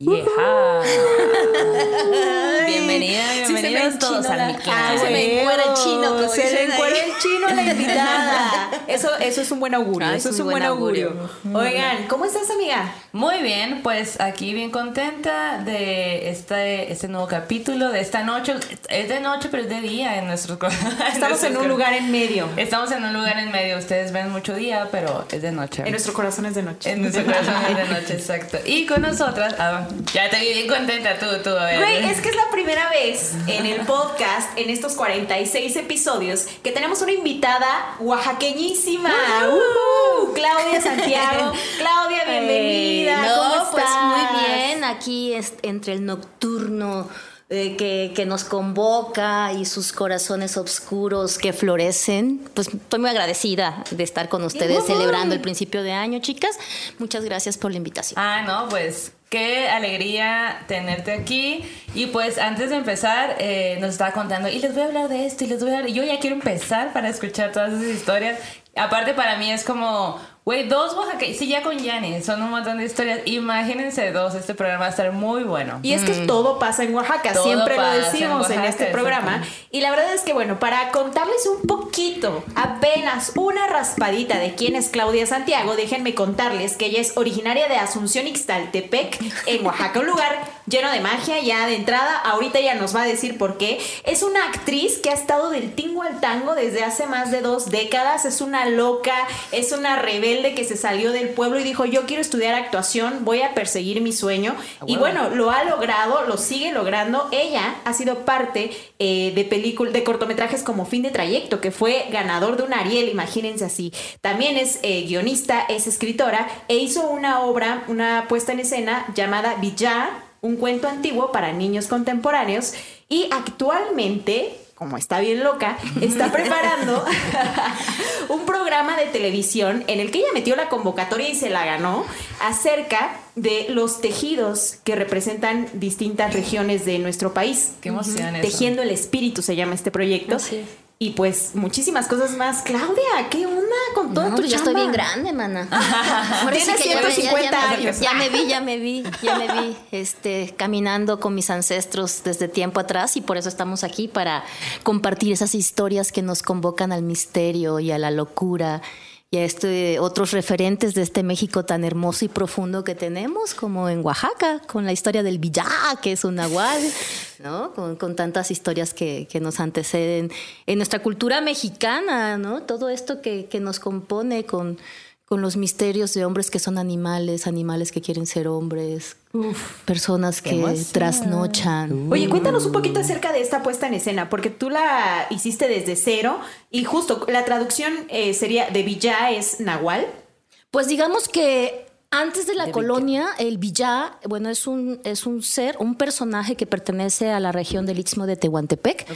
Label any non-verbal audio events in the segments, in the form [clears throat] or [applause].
Yeah. [laughs] Bienvenida, bienvenidos todos al Mictlán. se me encuera el chino. Se le encuera el chino a la invitada. [laughs] Eso, eso es un buen augurio. Ah, eso es un buen buen augurio. augurio. Oigan, ¿cómo estás, amiga? Muy bien, pues aquí bien contenta de este, este nuevo capítulo, de esta noche. Es de noche, pero es de día en nuestros [laughs] Estamos en un lugar en medio. Estamos en un lugar en medio. Ustedes ven mucho día, pero es de noche. En nuestro corazón es de noche. En nuestro corazón es de noche, exacto. Y con nosotras, ah, ya te vi bien contenta tú, tú, a ver. Güey, es que es la primera vez en el podcast, en estos 46 episodios, que tenemos una invitada oaxaqueñísima. Ujú, Claudia Santiago. [laughs] Claudia, bienvenida. Eh, no, ¿Cómo pues estás? muy bien, aquí es, entre el nocturno eh, que, que nos convoca y sus corazones oscuros que florecen, pues estoy muy agradecida de estar con ustedes celebrando el principio de año, chicas. Muchas gracias por la invitación. Ah, no, pues qué alegría tenerte aquí. Y pues antes de empezar, eh, nos estaba contando, y les voy a hablar de esto, y les voy a hablar. Yo ya quiero empezar para escuchar todas esas historias. Aparte, para mí es como, güey, dos oaxaqueños, sí, ya con Yanni, son un montón de historias. Imagínense dos, este programa va a estar muy bueno. Y es que todo pasa en Oaxaca, Todo siempre lo en decimos en, Oaxaca, este programa. Y la verdad es que, bueno, para contarles un poquito, apenas una raspadita de quién es Claudia Santiago, déjenme contarles que ella es originaria de Asunción Ixtaltepec, en Oaxaca, un lugar lleno de magia ya de entrada. Ahorita ella nos va a decir por qué. Es una actriz que ha estado del tingo al tango desde hace más de dos décadas. Es una loca, es una rebelde que se salió del pueblo y dijo, yo quiero estudiar actuación, voy a perseguir mi sueño. Y bueno, lo ha logrado, lo sigue logrando. Ella ha sido parte eh, de películas, de cortometrajes como Fin de Trayecto, que fue ganador de un Ariel, imagínense así. También es eh, guionista, es escritora e hizo una obra, una puesta en escena llamada Villa, un cuento antiguo para niños contemporáneos. Y actualmente como está bien loca, está preparando [laughs] un programa de televisión en el que ella metió la convocatoria y se la ganó acerca de los tejidos que representan distintas regiones de nuestro país. Qué emoción eso. Tejiendo el espíritu se llama este proyecto. Así es. Y pues muchísimas cosas más. Claudia, ¿qué onda con todo No, tu ya estoy bien grande, mana. [laughs] Tienes que ya me- ya- 150 ya, años. [laughs] Ya me vi, ya me vi, ya me vi este, caminando con mis ancestros desde tiempo atrás y por eso estamos aquí para compartir esas historias que nos convocan al misterio y a la locura y a este, otros referentes de este México tan hermoso y profundo que tenemos, como en Oaxaca, con la historia del Villá, que es un nahual, ¿no? Con, con tantas historias que, que nos anteceden en nuestra cultura mexicana, ¿no? Todo esto que, que nos compone con, con los misterios de hombres que son animales, animales que quieren ser hombres, personas que trasnochan. Oye, cuéntanos un poquito acerca de esta puesta en escena, porque tú la hiciste desde cero y justo la traducción eh, sería de Villa es Nahual. Pues digamos que Antes de la colonia, el Villá, bueno, es un, es un ser, un personaje que pertenece a la región del Istmo de Tehuantepec.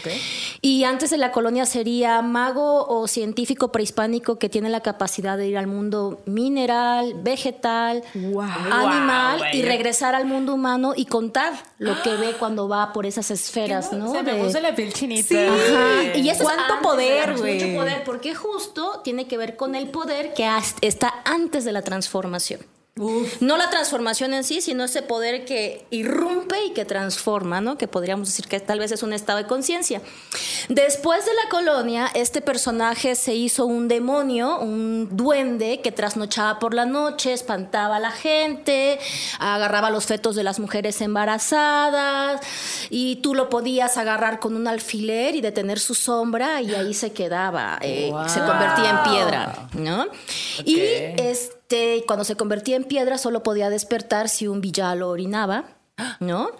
Y antes de la colonia sería mago o científico prehispánico que tiene la capacidad de ir al mundo mineral, vegetal, animal Wow, y regresar al mundo humano y contar lo que ve cuando va por esas esferas, ¿no? Se me De- puso la piel chinita. Ajá, Y eso ¿Cuánto poder, mucho güey? poder, porque justo tiene que ver con el poder que está antes de la transformación. No la transformación en sí, sino ese poder que irrumpe y que transforma, ¿no? Que podríamos decir que tal vez es un estado de conciencia. Después de la colonia, este personaje se hizo un demonio, un duende que trasnochaba por la noche, espantaba a la gente, agarraba los fetos de las mujeres embarazadas y tú lo podías agarrar con un alfiler y detener su sombra y ahí se quedaba, eh, se convertía en piedra, ¿no? Y este, cuando se convertía en piedra solo podía despertar si un villano lo orinaba, ¿no?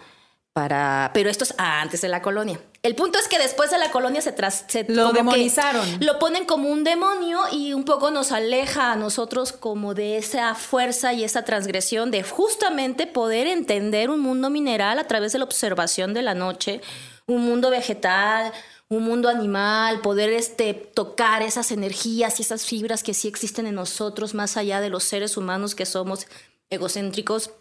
Para, pero esto es antes de la colonia. El punto es que después de la colonia se, tras, se Lo demonizaron. lo ponen como un demonio y un poco nos aleja a nosotros como de esa fuerza y esa transgresión de justamente poder entender un mundo mineral a través de la observación de la noche, un mundo vegetal, un mundo animal, poder este, tocar esas energías y esas fibras que sí existen en nosotros, más allá de los seres humanos que somos egocéntricos,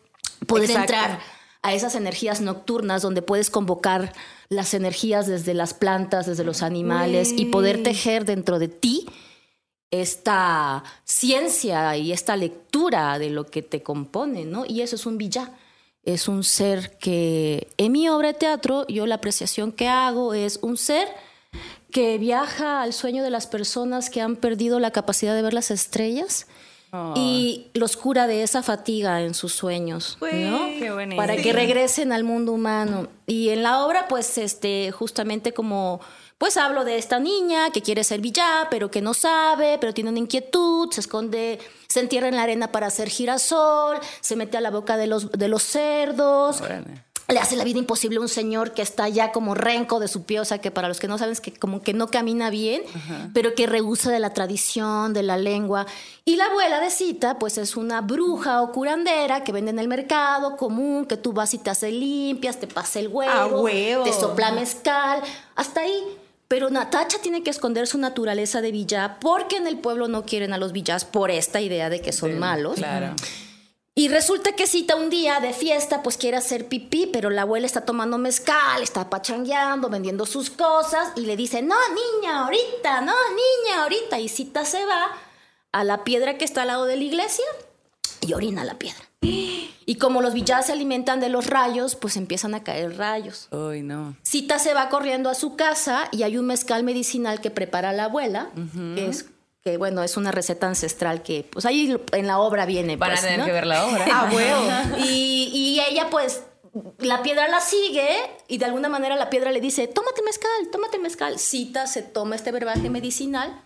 poder Exacto. entrar a esas energías nocturnas donde puedes convocar las energías desde las plantas, desde los animales y poder tejer dentro de ti esta ciencia y esta lectura de lo que te compone, ¿no? Y eso es un villá. Es un ser que en mi obra de teatro yo la apreciación que hago es un ser que viaja al sueño de las personas que han perdido la capacidad de ver las estrellas y los cura de esa fatiga en sus sueños, ¿no? qué. Para que regresen al mundo humano. Y en la obra, pues, este, justamente como, pues hablo de esta niña que quiere ser villá, pero que no sabe, pero tiene una inquietud, se esconde, se entierra en la arena para hacer girasol, se mete a la boca de los, de los cerdos. Le hace la vida imposible a un señor que está ya como renco de su pie, o sea que para los que no saben es que como que no camina bien, pero que rehúsa de la tradición, de la lengua. Y la abuela de Cita, pues es una bruja o curandera que vende en el mercado común, que tú vas y te hace limpias, te pasa el huevo, ¡A huevo! te sopla mezcal, hasta ahí. Pero Natacha tiene que esconder su naturaleza de villá porque en el pueblo no quieren a los villás por esta idea de que son malos. Claro. Y resulta que cita un día de fiesta, pues quiere hacer pipí, pero la abuela está tomando mezcal, está pachangueando, vendiendo sus cosas y le dice, no, niña, ahorita, no, niña, ahorita. Y cita se va a la piedra que está al lado de la iglesia y orina la piedra. [gasps] Y como los villas se alimentan de los rayos, pues empiezan a caer rayos. Uy, no. Cita se va corriendo a su casa y hay un mezcal medicinal que prepara la abuela, que es que bueno, es una receta ancestral que pues ahí en la obra viene. Van a pues, tener ¿no? que ver la obra. Ah. [laughs] Y, y ella pues la piedra la sigue y de alguna manera la piedra le dice, tómate mezcal, tómate mezcal. Cita se toma este verbaje medicinal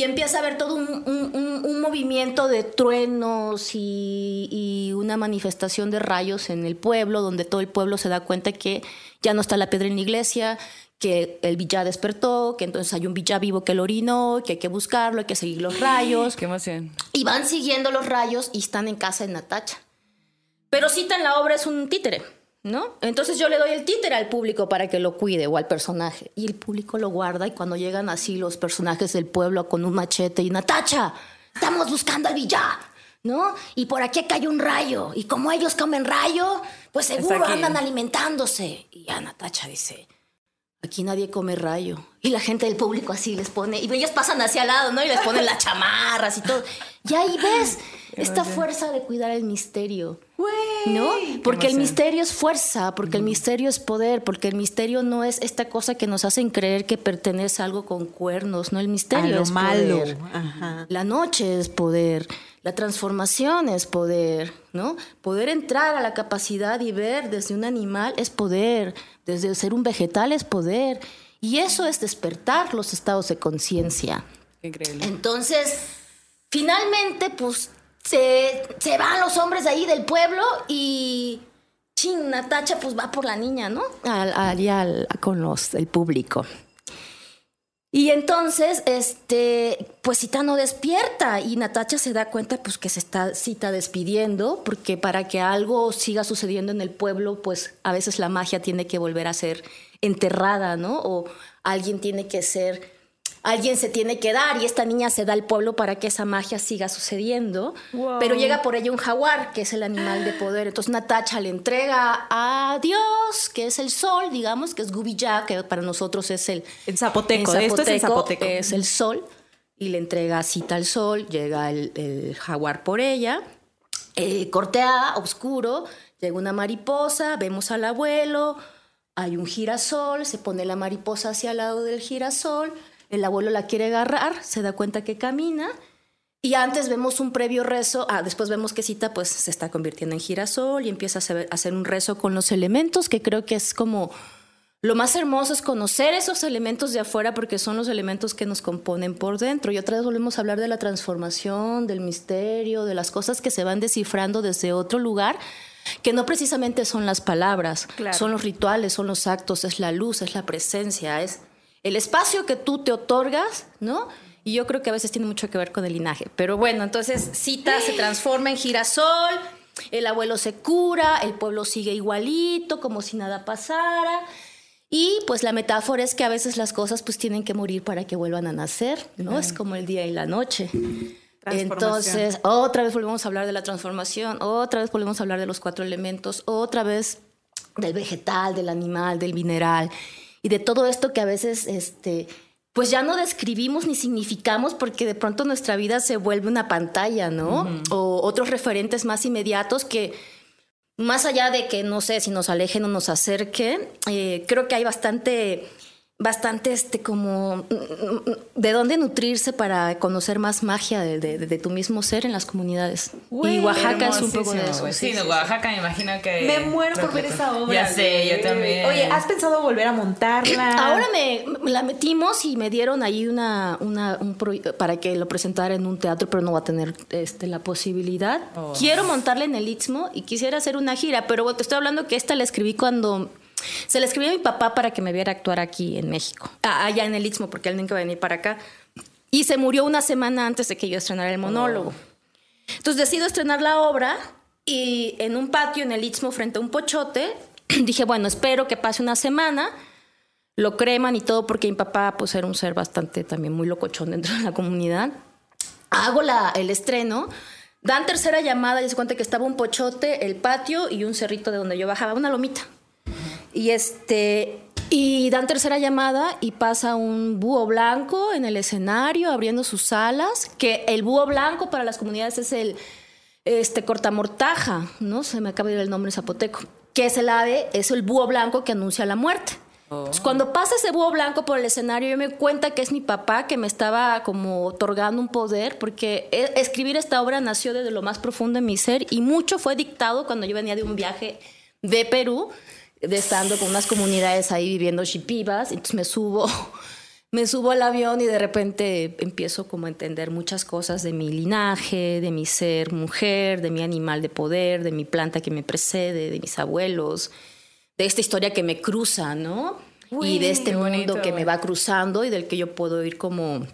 y empieza a ver todo un, un- un- un movimiento de truenos y, y una manifestación de rayos en el pueblo, donde todo el pueblo se da cuenta que ya no está la piedra en la iglesia, que el villá despertó, que entonces hay un villá vivo que lo orinó, que hay que buscarlo, hay que seguir los rayos. Qué emoción. Y van siguiendo los rayos y están en casa de Natacha. Pero Cita en la obra es un títere, ¿no? Entonces yo le doy el títere al público para que lo cuide o al personaje. Y el público lo guarda y cuando llegan así los personajes del pueblo con un machete y Natacha, estamos buscando al villá, ¿no? Y por aquí cayó un rayo. Y como ellos comen rayo, pues seguro andan alimentándose. Y ya Natacha dice, Aquí nadie come rayo. Y la gente del público así les pone, y ellos pasan hacia al lado, ¿no? Y les ponen las chamarras y todo. Y ahí ves esta fuerza de cuidar el misterio. ¿No? Porque el misterio es fuerza, porque el misterio es poder, porque el misterio no es esta cosa que nos hacen creer que pertenece a algo con cuernos, ¿no? El A misterio lo es malo. poder. Ajá. La noche es poder, la transformación es poder, ¿no? Poder entrar a la capacidad y ver desde un animal es poder, desde ser un vegetal es poder. Y eso es despertar los estados de conciencia. Increíble. Entonces, finalmente, pues, se, se van los hombres ahí del pueblo y... Chin, Natacha pues va por la niña, ¿no? Al- al- con los, el público. Y entonces, este, pues Cita no despierta y Natacha se da cuenta pues que se está Cita despidiendo porque para que algo siga sucediendo en el pueblo, pues a veces la magia tiene que volver a ser enterrada, ¿no? O alguien tiene que ser alguien se tiene que dar y esta niña se da al pueblo para que esa magia siga sucediendo. Pero llega por ella un jaguar, que es el animal de poder. Entonces Natacha le entrega a Dios, que es el sol, digamos, que es Gubiyá, que para nosotros es el... En zapoteco, esto es en zapoteco. Es el sol. Y le entrega cita al sol, llega el, el jaguar por ella, eh, cortea, oscuro, llega una mariposa, vemos al abuelo, hay un girasol, se pone la mariposa hacia el lado del girasol, el abuelo la quiere agarrar, se da cuenta que camina. Y antes vemos un previo rezo, ah, después vemos que Cita pues se está convirtiendo en girasol y empieza a hacer, un rezo con los elementos, que creo que es como lo más hermoso es conocer esos elementos de afuera porque son los elementos que nos componen por dentro. Y otra vez volvemos a hablar de la transformación, del misterio, de las cosas que se van descifrando desde otro lugar, que no precisamente son las palabras, son los rituales, son los actos, es la luz, es la presencia, es el espacio que tú te otorgas, ¿no? Y yo creo que a veces tiene mucho que ver con el linaje. Pero bueno, entonces Cita se transforma en girasol, el abuelo se cura, el pueblo sigue igualito, como si nada pasara. Y pues la metáfora es que a veces las cosas pues tienen que morir para que vuelvan a nacer, ¿no? Es como el día y la noche. Entonces, otra vez volvemos a hablar de la transformación, otra vez volvemos a hablar de los cuatro elementos, otra vez del vegetal, del animal, del mineral y de todo esto que a veces este pues ya no describimos ni significamos porque de pronto nuestra vida se vuelve una pantalla, ¿no? O otros referentes más inmediatos que más allá de que no sé si nos alejen o nos acerquen, eh, creo que hay bastante bastante este como de dónde nutrirse para conocer más magia de, tu mismo ser en las comunidades. y Oaxaca es un poco de eso. Sí, sí Oaxaca me imagino que... Me muero por ver esa obra. Ya sé, yo también. Oye, ¿has pensado volver a montarla? [clears throat] Ahora me la metimos y me dieron ahí una, una un para que lo presentara en un teatro, pero no va a tener este, la posibilidad. Oh. Quiero montarla en el Istmo y quisiera hacer una gira, pero te estoy hablando que esta la escribí cuando se le escribí a mi papá para que me viera actuar aquí en México, allá en el Istmo, porque él nunca iba a venir para acá. Y se murió una semana antes de que yo estrenara el monólogo. Entonces decido estrenar la obra y en un patio en el Istmo frente a un pochote, [clears throat] dije, bueno, espero que pase una semana, lo creman y todo, porque mi papá pues era un ser bastante también muy locochón dentro de la comunidad. Hago la, el estreno, dan tercera llamada y se cuenta que estaba un pochote, el patio y un cerrito de donde yo bajaba, una lomita. Y este y dan tercera llamada y pasa un búho blanco en el escenario abriendo sus alas, que el búho blanco para las comunidades es el este cortamortaja, ¿no? Se me acaba de ir el nombre zapoteco, que es el ave, es el búho blanco que anuncia la muerte. cuando pasa ese búho blanco por el escenario, yo me cuenta que es mi papá que me estaba como otorgando un poder, porque e, escribir esta obra nació desde lo más profundo de mi ser y mucho fue dictado cuando yo venía de un viaje de Perú de estando con unas comunidades ahí viviendo shipibas, entonces me subo, [laughs] me subo al avión y de repente empiezo como a entender muchas cosas de mi linaje, de mi ser mujer, de mi animal de poder, de mi planta que me precede, de mis abuelos, de esta historia que me cruza, ¿no? y de este mundo que me va cruzando y del que yo puedo ir como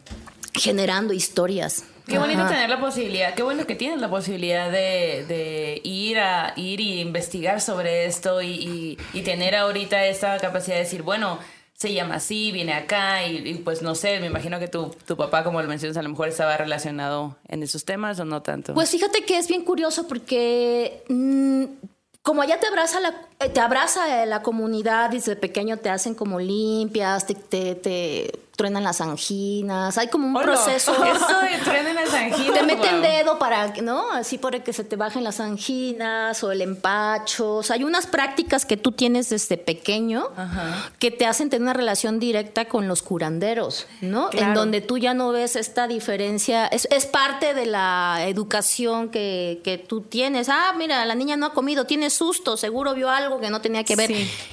generando historias. Qué bonito tener la posibilidad, qué bueno que tienes la posibilidad de, ir a ir y investigar sobre esto y, tener ahorita esta capacidad de decir, bueno, se llama así, viene acá y, pues no sé, me imagino que tu, tu papá, como lo mencionas, a lo mejor estaba relacionado en esos temas o no tanto. Pues fíjate que es bien curioso porque mm, como allá te abraza la, te abraza la comunidad desde pequeño te hacen como limpias, te, te truenan las anginas, hay como un proceso. [laughs] Eso de truenan las anginas. Te meten dedo para, ¿no? Así para que se te bajen las anginas o el empacho. O sea, hay unas prácticas que tú tienes desde pequeño que te hacen tener una relación directa con los curanderos, ¿no? En donde tú ya no ves esta diferencia. Es, es parte de la educación que, que, tú tienes. Ah, mira, la niña no ha comido, tiene susto, seguro vio algo que no tenía que ver.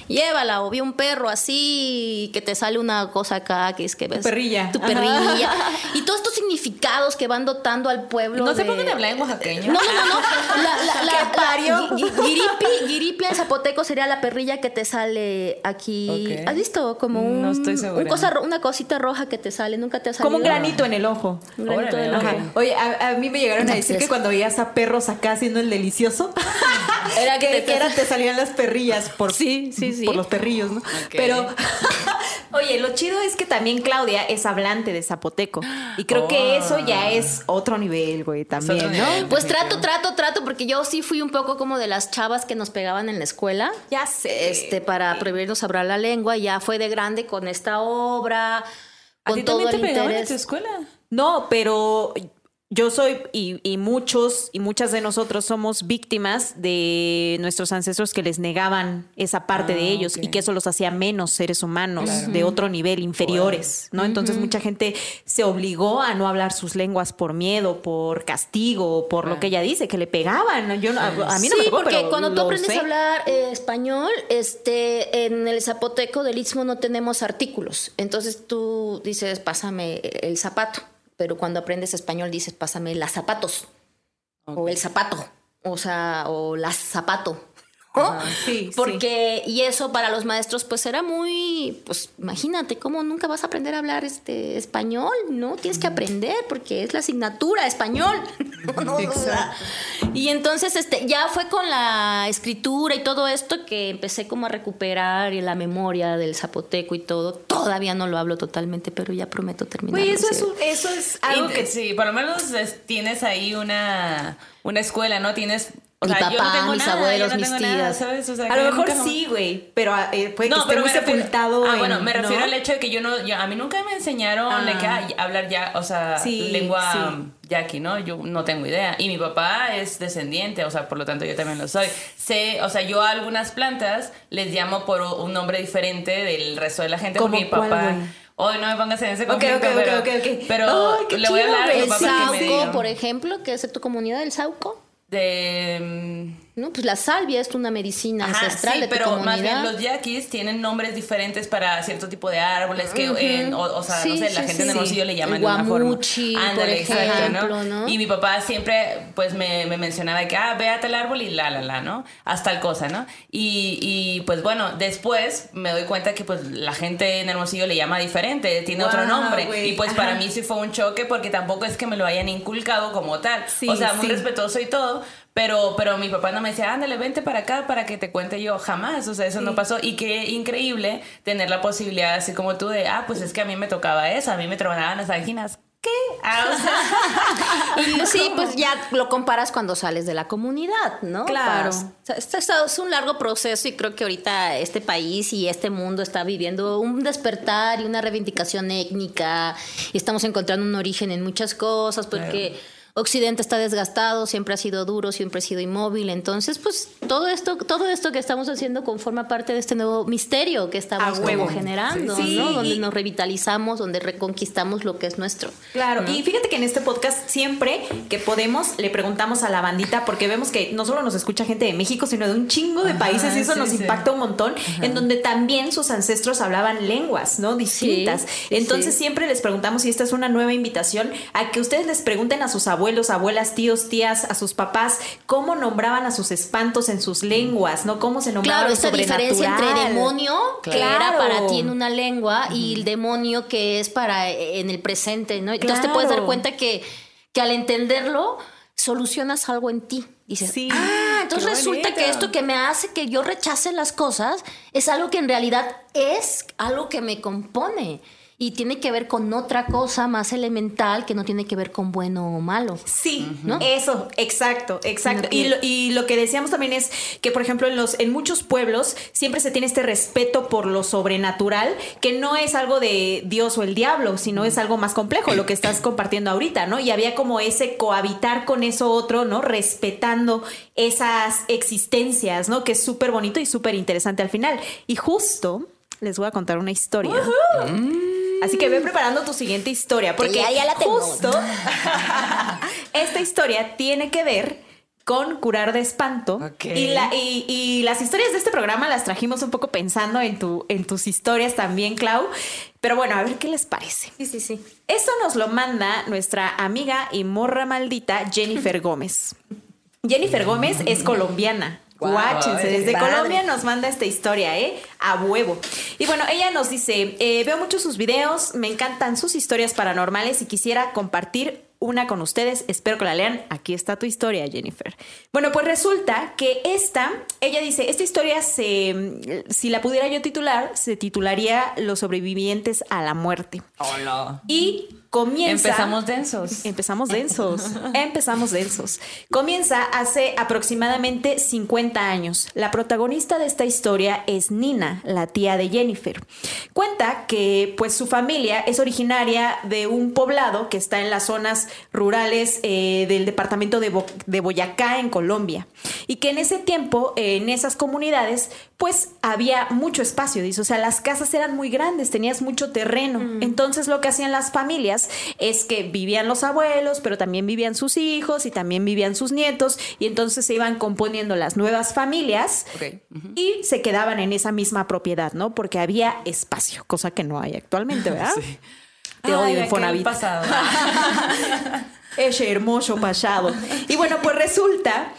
Llévala, o vio un perro así que te sale una cosa acá que es que ves. Tu perrilla. Tu perrilla. [laughs] Y todos estos significados que van dotando al pueblo. No se pongan a hablar en oaxaqueño. No, no, no. La, la, [laughs] Giripi, giripi en zapoteco sería la perrilla que te sale aquí. ¿Has visto? Como un, no estoy un cosa, una cosita roja que te sale. Nunca te ha salido. Como un granito en el ojo. Un granito en el ojo. Oye, a, mí me llegaron a decir que cuando veías a perros acá haciendo el delicioso, [laughs] era que, te, era, te salían las perrillas por, sí, sí, sí. por los perrillos, ¿no? Pero, oye, lo chido es que también Claudia es hablante de zapoteco. Y creo que eso ya es otro nivel, güey, también, ¿no? nivel. Pues trato, trato, trato, porque yo sí fui un poco como de las chavas que nos pegaban en la escuela. Ya sé. Este, para prohibirnos hablar la lengua, ya fue de grande con esta obra, ¿A ti todo también te pegaban en tu escuela? No, pero yo soy y, y muchos y muchas de nosotros somos víctimas de nuestros ancestros que les negaban esa parte de Ah, ellos y que eso los hacía menos seres humanos de otro nivel, inferiores, ¿no? Entonces mucha gente se obligó a no hablar sus lenguas por miedo, por castigo, por lo que ella dice, que le pegaban. Yo no- a, a mí no sí, me pegó, porque pero cuando tú aprendes sé. a hablar eh, español, este, en el zapoteco del Istmo no tenemos artículos. Entonces tú dices, pásame el zapato. Pero cuando aprendes español dices, pásame las zapatos. O el zapato. O sea, o las zapato. ¿No? sí, Porque, y eso para los maestros, pues era muy, pues imagínate cómo nunca vas a aprender a hablar este español, ¿no? Tienes que aprender porque es la asignatura español. [laughs] No, no, y entonces, este, ya fue con la escritura y todo esto que empecé como a recuperar y la memoria del zapoteco y todo. Todavía no lo hablo totalmente, pero ya prometo terminar. Güey, eso es, un- eso es algo Y- que sí, por lo menos es- tienes ahí una, una escuela, ¿no? Tienes. O Mi sea, no papá, tengo mis nada, abuelos, no mis tías. O sea, A lo mejor nunca- sí, güey, pero eh, puede que No, esté muy me refiero, sepultado. ah, bueno, en- me refiero ¿no? al hecho de que yo no, yo- a mí nunca me enseñaron de que Ah. ah, hablar ya, o sea, Sí, lengua sí. yaqui, ¿no? Yo no tengo idea. Y mi papá es descendiente, o sea, por lo tanto yo también lo soy. Sé, o sea, yo a algunas plantas les llamo por un nombre diferente del resto de la gente ¿Cómo porque mi cuál, papá güey? Hoy no me pongas en ese conflicto, ok, ok, pero, ok, ok. pero qué le voy a hablar a mi El papá me sauco, por ejemplo, que es tu comunidad, el sauco. De mm, No, pues la salvia es una medicina Ajá, ancestral sí, de tu pero comunidad. más bien los yaquis tienen nombres diferentes para cierto tipo de árboles que, en- o, o sea, no Sí, sé, la gente en Hermosillo le llaman El de una forma. Ándale, exacto, ¿no? Y mi papá siempre, pues, me, me mencionaba que, ah, ve a tal árbol y la, la, la, ¿no? Haz tal cosa, ¿no? Y, y, pues, bueno, después me doy cuenta que, pues, la gente en Hermosillo le llama diferente, tiene otro nombre. Y, pues, para mí sí fue un choque porque tampoco es que me lo hayan inculcado como tal. Sí, o sea, muy respetuoso y todo, pero, pero mi papá no me decía, ándale, vente para acá para que te cuente yo. Jamás, o sea, eso no pasó. Y qué increíble tener la posibilidad, así como tú, de, ah, pues es que a mí me tocaba eso, a mí me tronaban las vaginas. ¿Qué? Ah, o sea, [laughs] sí, pues ya lo comparas cuando sales de la comunidad, ¿no? Claro. Es- es un largo proceso y creo que ahorita este país y este mundo está viviendo un despertar y una reivindicación étnica y estamos encontrando un origen en muchas cosas porque Occidente está desgastado, siempre ha sido duro, siempre ha sido inmóvil, entonces pues todo esto todo esto que estamos haciendo conforma parte de este nuevo misterio que estamos como generando, Sí, ¿no? Donde nos revitalizamos, donde reconquistamos lo que es nuestro. Claro, y fíjate que en este podcast siempre que podemos le preguntamos a la bandita, porque vemos que no solo nos escucha gente de México, sino de un chingo de Ajá, países y eso sí, nos sí. impacta un montón, en donde también sus ancestros hablaban lenguas, ¿no? Distintas. Sí, Entonces sí. siempre les preguntamos, y esta es una nueva invitación, a que ustedes les pregunten a sus abuelos, abuelas, tíos, tías, a sus papás, cómo nombraban a sus espantos en sus lenguas, ¿no? Cómo se nombraba Claro, esta diferencia entre demonio, que Claro. era para ti en una lengua, y el demonio que es para eh, en el presente, ¿no? Entonces te puedes dar cuenta que, que al entenderlo, solucionas algo en ti. Dices, Sí. ah, entonces resulta bonito. que esto que me hace que yo rechace las cosas es algo que en realidad es algo que me compone. Y tiene que ver con otra cosa más elemental que no tiene que ver con bueno o malo. Sí, ¿No? eso, exacto, exacto. Y, lo, y lo que decíamos también es que, por ejemplo, en, los, en muchos pueblos siempre se tiene este respeto por lo sobrenatural, que no es algo de Dios o el diablo, sino es algo más complejo, lo que estás compartiendo ahorita, ¿no? Y había como ese cohabitar con eso otro, ¿no? Respetando esas existencias, ¿no? Que es súper bonito y súper interesante al final. Y justo les voy a contar una historia. Así que ve preparando tu siguiente historia, porque ya- ya la tengo. justo [laughs] esta historia tiene que ver con curar de espanto. Ok. Y, la- y- y las historias de este programa las trajimos un poco pensando en, tu, en tus historias también, Clau. Pero bueno, a ver qué les parece. Sí, sí, sí. Esto nos lo manda nuestra amiga y morra maldita Jennifer Gómez. [laughs] Jennifer Gómez es colombiana. Guáchense, desde padre. Colombia nos manda esta historia, ¿eh? A huevo. Y bueno, ella nos dice, eh, veo mucho sus videos, me encantan sus historias paranormales y quisiera compartir una con ustedes. Espero que la lean. Aquí está tu historia, Jennifer. Bueno, pues resulta que esta, ella dice, esta historia se, si la pudiera yo titular, se titularía Los sobrevivientes a la muerte. Hola. Y comienza. Empezamos densos. [laughs] Empezamos densos. empezamos densos. Comienza hace aproximadamente 50 años. La protagonista de esta historia es Nina, la tía de Jennifer. Cuenta que pues su familia es originaria de un poblado que está en las zonas rurales eh, del departamento de, Bo- de Boyacá en Colombia. Y que en ese tiempo, eh, en esas comunidades, pues había mucho espacio, dice. O sea, las casas eran muy grandes, tenías mucho terreno. Entonces lo que hacían las familias es que vivían los abuelos, pero también vivían sus hijos y también vivían sus nietos. Y entonces se iban componiendo las nuevas familias y se quedaban en esa misma propiedad, ¿no? Porque había espacio, cosa que no hay actualmente, ¿verdad? [laughs] Sí. Te Ay, odio, Infonavit. pasado. [laughs] Ese hermoso pasado. Y bueno, pues resulta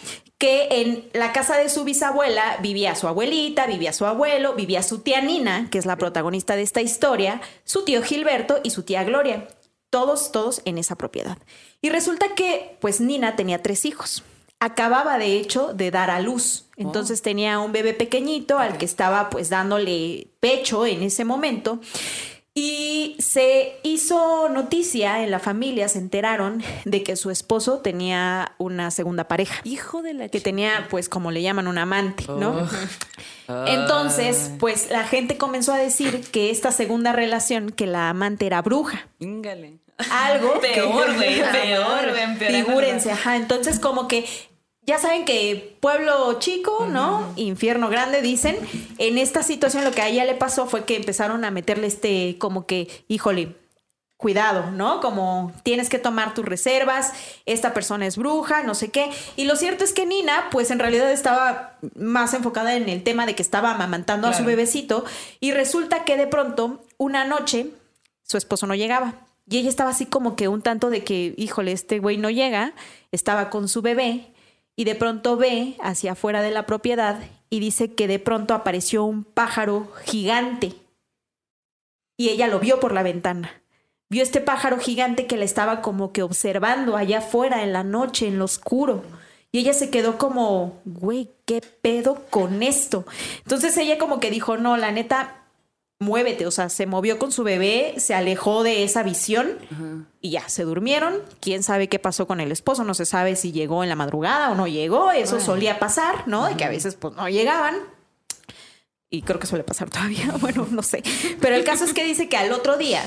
que en la casa de su bisabuela vivía su abuelita, vivía su abuelo, vivía su tía Nina, que es la protagonista de esta historia, su tío Gilberto y su tía Gloria. Todos, todos en esa propiedad. Y resulta que, pues Nina tenía tres hijos. Acababa, de hecho, de dar a luz. Entonces tenía un bebé pequeñito al que estaba, pues, dándole pecho en ese momento. Y se hizo noticia en la familia, se enteraron de que su esposo tenía una segunda pareja. Hijo de la Que tenía, pues, como le llaman, un amante, ¿no? Oh. [laughs] Entonces, pues, la gente comenzó a decir que esta segunda relación, que la amante era bruja. Íngale. Algo [laughs] Peor, güey, peor, güey, empeorando Figúrense, ajá. Entonces, como que ya saben que pueblo chico, ¿no? Infierno grande, dicen. En esta situación, lo que a ella le pasó fue que empezaron a meterle este, como que, híjole. Cuidado, ¿no? Como tienes que tomar tus reservas, esta persona es bruja, no sé qué. Y lo cierto es que Nina, pues en realidad estaba más enfocada en el tema de que estaba amamantando a su bebecito. Y resulta que de pronto, una noche, su esposo no llegaba. Y ella estaba así como que un tanto de que, híjole, este güey no llega, estaba con su bebé y de pronto ve hacia afuera de la propiedad y dice que de pronto apareció un pájaro gigante. Y ella lo vio por la ventana. Vio este pájaro gigante que la estaba como que observando allá afuera en la noche, en lo oscuro. Y ella se quedó como, güey, ¿qué pedo con esto? Entonces ella como que dijo, no, la neta, muévete, o sea, se movió con su bebé, se alejó de esa visión y ya, se durmieron. ¿Quién sabe qué pasó con el esposo? No se sabe si llegó en la madrugada o no llegó, eso solía pasar, ¿no? De que a veces pues no llegaban. Y creo que suele pasar todavía, [laughs] bueno, no sé. Pero el caso es que dice que al otro día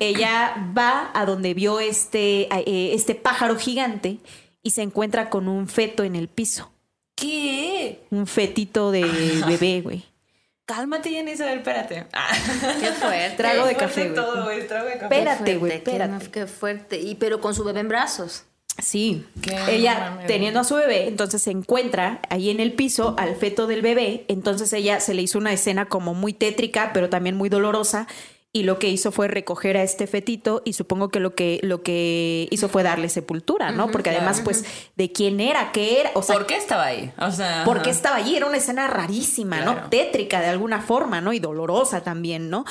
ella va a donde vio este, eh, este pájaro gigante y se encuentra con un feto en el piso. ¿Qué? Un fetito de bebé, güey. Cálmate, Jenny Isabel, espérate. Ah. [laughs] Qué fuerte. Trago de café, todo, güey, trago de café. Espérate, Qué güey, espérate. Qué, fuerte. Y pero con su bebé en brazos. Sí, Qué ella teniendo a su bebé, entonces se encuentra ahí en el piso al feto del bebé, entonces ella se le hizo una escena como muy tétrica, pero también muy dolorosa. Y lo que hizo fue recoger a este fetito y supongo que lo que, lo que hizo fue darle sepultura, ¿no? Porque además, pues, de quién era, qué era, o sea, ¿Por qué estaba ahí? O sea, ¿Por qué estaba allí? Era una escena rarísima, Claro. ¿no? Tétrica de alguna forma, ¿no? Y dolorosa también, ¿no?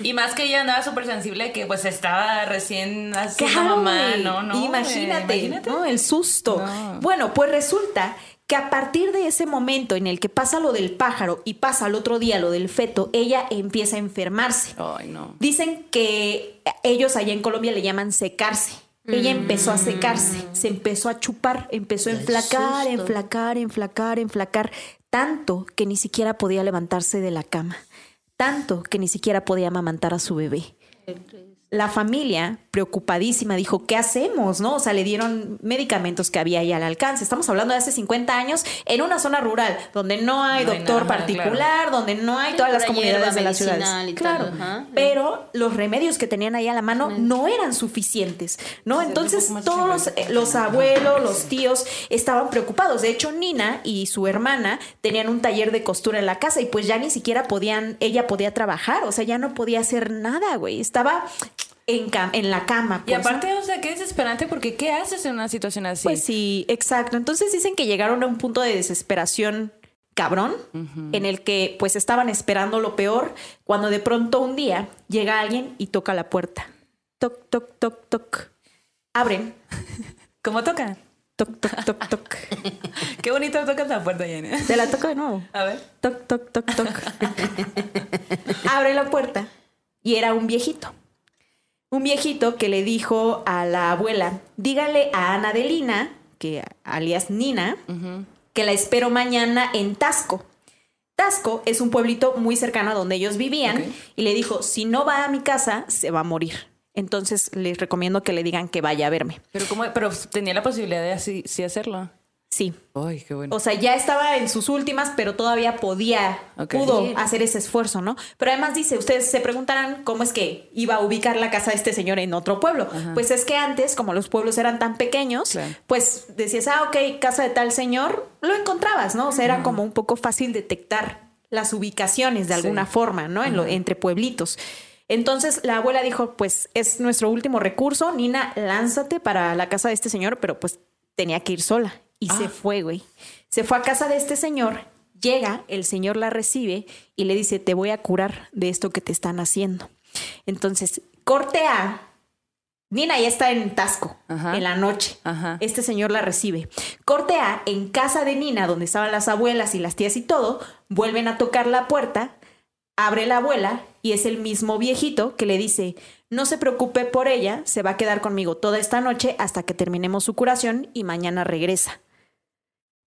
Y más que ella andaba súper sensible que pues estaba recién así Claro, mamá. ¿no? no imagínate, güey, imagínate. ¿no? El susto. No. Bueno, pues resulta que a partir de ese momento en el que pasa lo del pájaro y pasa al otro día lo del feto, ella empieza a enfermarse. Ay, no. Dicen que ellos allá en Colombia le llaman secarse. Ella empezó a secarse, se empezó a chupar, empezó a enflacar, enflacar, enflacar, enflacar, tanto que ni siquiera podía levantarse de la cama, tanto que ni siquiera podía amamantar a su bebé. La familia, preocupadísima, dijo, ¿qué hacemos? ¿No? O sea, le dieron medicamentos que había ahí al alcance. Estamos hablando de hace 50 años en una zona rural, donde no hay No hay doctor nada, particular, donde no hay Sí, todas las comunidades de las ciudades. y tal, Claro, ajá. pero los remedios que tenían ahí a la mano no eran suficientes, ¿no? Entonces todos los, eh, los abuelos, los tíos estaban preocupados. De hecho, Nina y su hermana tenían un taller de costura en la casa y pues ya ni siquiera podían, ella podía trabajar, o sea, ya no podía hacer nada, güey. Estaba en, la cama. Y pues, aparte, o sea, qué desesperante porque ¿qué haces en una situación así? Pues sí, exacto. Entonces dicen que llegaron a un punto de desesperación cabrón, en el que pues estaban esperando lo peor, cuando de pronto un día llega alguien y toca la puerta. Toc, toc, toc, toc. Abren. [laughs] ¿Cómo toca? Toc, toc, toc, toc. [laughs] Qué bonito toca la puerta, Jenny. [laughs] Te la toco de nuevo. A ver. Toc, toc, toc, toc. Abre la puerta y era un viejito. Un viejito que le dijo a la abuela, dígale a Ana de Lina, que alias Nina, que la espero mañana en Tasco. Tasco es un pueblito muy cercano a donde ellos vivían y le dijo, si no va a mi casa, se va a morir. Entonces les recomiendo que le digan que vaya a verme. Pero, ¿cómo? Pero tenía la posibilidad de así, sí hacerlo. Sí. Ay, qué bueno. O sea, ya estaba en sus últimas, pero todavía podía, Ok. pudo hacer ese esfuerzo, ¿no? Pero además dice, ustedes se preguntarán cómo es que iba a ubicar la casa de este señor en otro pueblo. Pues es que antes, como los pueblos eran tan pequeños, Claro. pues decías, ah, ok, casa de tal señor, lo encontrabas, ¿no? O sea, era como un poco fácil detectar las ubicaciones de Sí. alguna forma, ¿no? En lo- entre pueblitos. Entonces la abuela dijo, pues es nuestro último recurso, Nina, lánzate para la casa de este señor, pero pues tenía que ir sola. Y Ah. se fue, güey. Se fue a casa de este señor, llega, el señor la recibe y le dice, te voy a curar de esto que te están haciendo. Entonces, corte a... Nina ya está en Tasco, Ajá. en la noche. Ajá. Este señor la recibe. Corte A, en casa de Nina, donde estaban las abuelas y las tías y todo, vuelven a tocar la puerta, abre la abuela y es el mismo viejito que le dice, no se preocupe por ella, se va a quedar conmigo toda esta noche hasta que terminemos su curación y mañana regresa.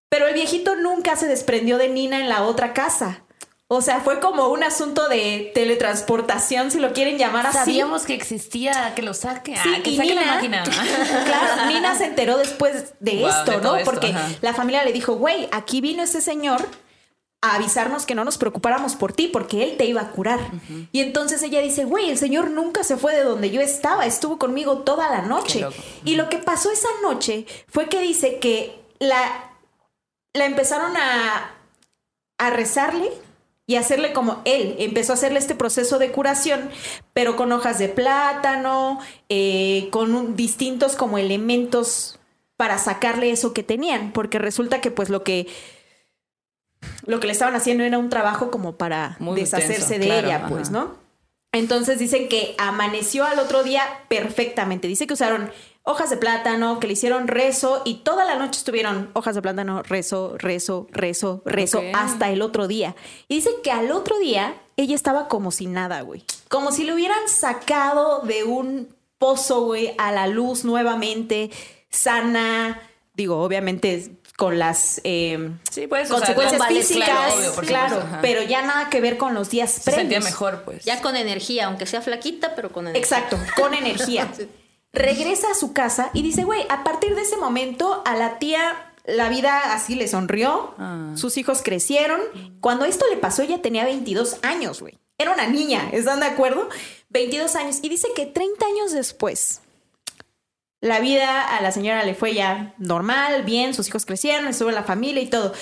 Pero el viejito nunca se desprendió de Nina en la otra casa. O sea, fue como un asunto de teletransportación, si lo quieren llamar así. Sabíamos que existía, que lo saque. Sí, ah, que y saque Nina, la máquina. [laughs] claro, Nina se enteró después de Wow, esto, de ¿no? esto, Porque ajá. la familia le dijo, güey, aquí vino ese señor a avisarnos que no nos preocupáramos por ti porque él te iba a curar. Y entonces ella dice, güey, el señor nunca se fue de donde yo estaba, estuvo conmigo toda la noche. Y lo que pasó esa noche fue que dice que la, la empezaron a, a rezarle y hacerle como él. Empezó a hacerle este proceso de curación, pero con hojas de plátano, eh, con un- distintos como elementos para sacarle eso que tenían, porque resulta que pues lo que lo que le estaban haciendo era un trabajo como para Muy deshacerse intenso, de claro, ella, pues, ajá. ¿no? Entonces dicen que amaneció al otro día perfectamente. Dice que usaron hojas de plátano, que le hicieron rezo y toda la noche estuvieron hojas de plátano, rezo, rezo, rezo, rezo, hasta el otro día. Y dice que al otro día ella estaba como si nada, güey. Como si le hubieran sacado de un pozo, güey, a la luz nuevamente, sana. Digo, obviamente con las eh, Sí, usar consecuencias vale, físicas, claro, claro, obvio, por supuesto, ajá. pero ya nada que ver con los días Se previos. sentía mejor, pues. Ya con energía, aunque sea flaquita, pero con energía. Exacto, con energía. [laughs] Regresa a su casa y dice, güey, a partir de ese momento a la tía la vida así le sonrió, Ah. sus hijos crecieron. Cuando esto le pasó ella tenía 22 años, güey. Era una niña, ¿están de acuerdo? 22 años. Y dice que 30 años después, la vida a la señora le fue ya normal, bien, sus hijos crecieron, estuvo en la familia y todo.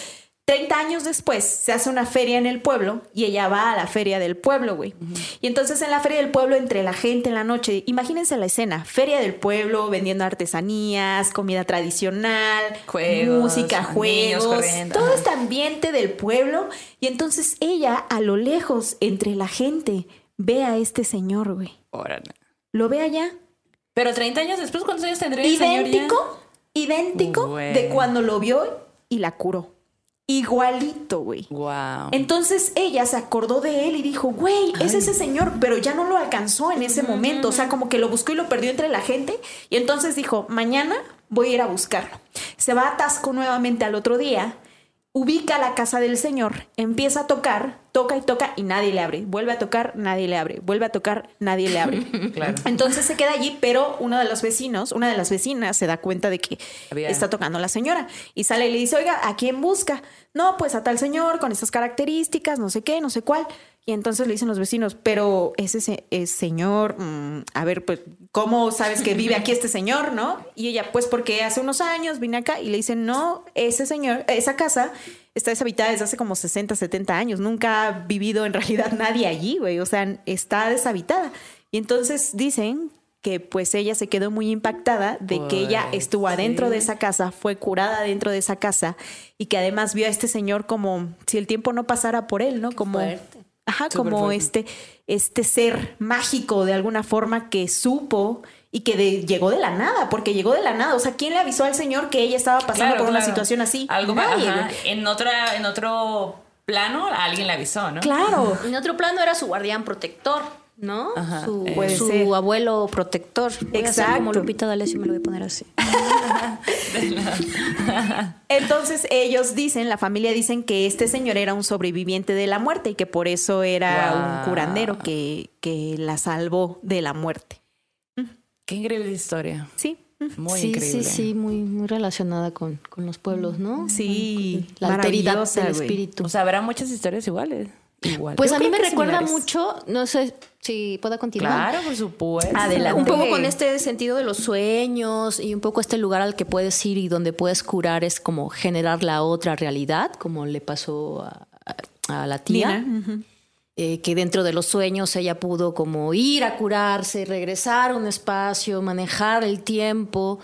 30 años después se hace una feria en el pueblo y ella va a la feria del pueblo, güey. Y entonces en la feria del pueblo, entre la gente en la noche, imagínense la escena, feria del pueblo, vendiendo artesanías, comida tradicional, Juegos, música, juegos, todo este ambiente del pueblo. Y entonces ella, a lo lejos, entre la gente, ve a este señor, güey. Órale. Lo ve allá Pero 30 años después, ¿cuántos años tendría el señor ya? idéntico, idéntico Güey. de cuando lo vio y la curó. Igualito, güey. Wow. Entonces ella se acordó de él y dijo, güey, es ese señor, pero ya no lo alcanzó en ese momento. O sea, como que lo buscó y lo perdió entre la gente. Y entonces dijo, mañana voy a ir a buscarlo. Se va a Tasco nuevamente al otro día, ubica la casa del señor, empieza a tocar, toca y toca y nadie le abre. Vuelve a tocar, nadie le abre. Vuelve a tocar, nadie le abre. [laughs] Claro. Entonces se queda allí, pero uno de los vecinos, una de las vecinas, se da cuenta de que está tocando la señora y sale y le dice, oiga, ¿a quién busca? No, pues a tal señor con estas características, no sé qué, no sé cuál. Y entonces le dicen los vecinos, pero ese se- es señor, mm, a ver, pues, ¿cómo sabes que vive aquí este señor, no? Y ella, pues porque hace unos años vine acá y le dicen, no, ese señor, esa casa está deshabitada desde hace como 60, 70 años. Nunca ha vivido en realidad [laughs] nadie allí, güey. O sea, está deshabitada. Y entonces dicen que pues ella se quedó muy impactada de que ella Pues, estuvo adentro sí. de esa casa, fue curada dentro de esa casa y que además vio a este señor como si el tiempo no pasara por él, ¿no? Como fuerte. Ajá, como fuerte. este, este ser mágico de alguna forma que supo y que de- llegó de la nada, porque llegó de la nada. O sea, ¿quién le avisó al señor que ella estaba pasando Claro, por una situación así? Algo Nadie, ajá, en otra, en otro plano, alguien le avisó, ¿no? Claro. En otro plano era su guardián protector, ¿no? Ajá, su eh. Puede su ser. abuelo protector. Voy a hacer Exacto. como Lupita D'Alessio me lo voy a poner así. [laughs] Entonces ellos dicen, la familia dicen que este señor era un sobreviviente de la muerte y que por eso era Wow. un curandero que, que la salvó de la muerte. Qué increíble historia. Sí. Muy sí, increíble. sí, sí, muy, muy relacionada con, con los pueblos, ¿no? Sí, La alteridad del espíritu. O sea, habrá muchas historias iguales. Igual. Pues Yo a mí me recuerda similares. mucho, no sé si pueda continuar. Claro, por supuesto. Adelante. Un poco con este sentido de los sueños y un poco este lugar al que puedes ir y donde puedes curar es como generar la otra realidad, como le pasó a, a- a la tía. Nina, eh, que dentro de los sueños ella pudo como ir a curarse, regresar a un espacio, manejar el tiempo.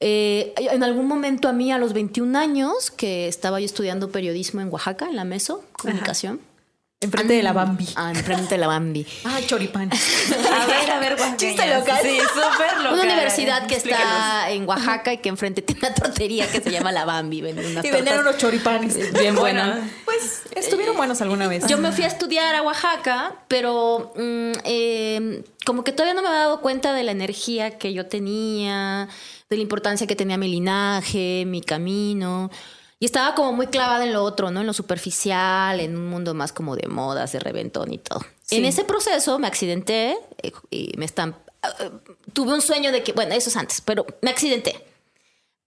Eh, en algún momento a mí, a los 21 años, que estaba yo estudiando periodismo en Oaxaca, en la MESO, comunicación. Enfrente de la Bambi. Ah, enfrente de la Bambi. [laughs] Ah, choripán. A ver, a ver, [laughs] oaxaqueñas. Chiste local. Sí, súper local. Una universidad que está en Oaxaca y que enfrente tiene una tortería que se llama La Bambi. Venden unas Y tortas. unos choripanes. Bien bueno. Pues estuvieron buenos alguna vez. Yo me fui a estudiar a Oaxaca, pero mm, eh, como que todavía no me había dado cuenta de la energía que yo tenía, de la importancia que tenía mi linaje, mi camino. Y estaba como muy clavada en lo otro, ¿no? En lo superficial, en un mundo más como de modas, de reventón y todo. Sí. En ese proceso me accidenté eh, y me están... eh, tuve un sueño de que, bueno, eso es antes, pero me accidenté.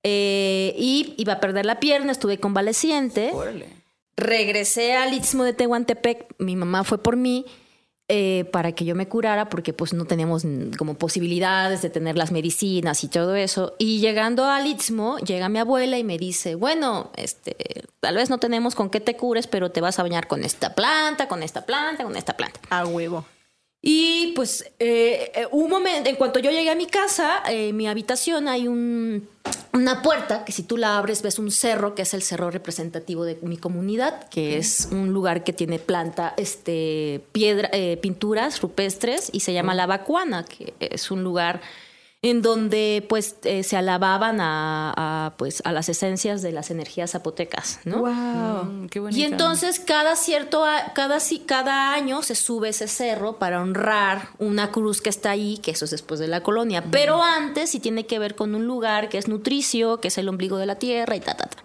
Eh, y iba a perder la pierna, estuve convaleciente. Órale. Regresé al Istmo de Tehuantepec, mi mamá fue por mí eh, para que yo me curara porque pues no teníamos como posibilidades de tener las medicinas y todo eso. Y llegando al Istmo, llega mi abuela y me dice, bueno, este, tal vez no tenemos con qué te cures, pero te vas a bañar con esta planta, con esta planta, con esta planta. A huevo. Y pues eh, eh, un momento, en cuanto yo llegué a mi casa, eh, en mi habitación hay un, una puerta que si tú la abres ves un cerro, que es el cerro representativo de mi comunidad, que es un lugar que tiene planta, este, piedra, eh, pinturas rupestres y se llama La Vacuana, que es un lugar en donde pues eh, se alababan a, a, pues, a las esencias de las energías zapotecas, ¿no? Wow. Mm, qué bonito. Y entonces cada cierto a- cada si- cada año se sube ese cerro para honrar una cruz que está ahí, que eso es después de la colonia, pero antes sí tiene que ver con un lugar que es nutricio, que es el ombligo de la tierra y ta ta ta.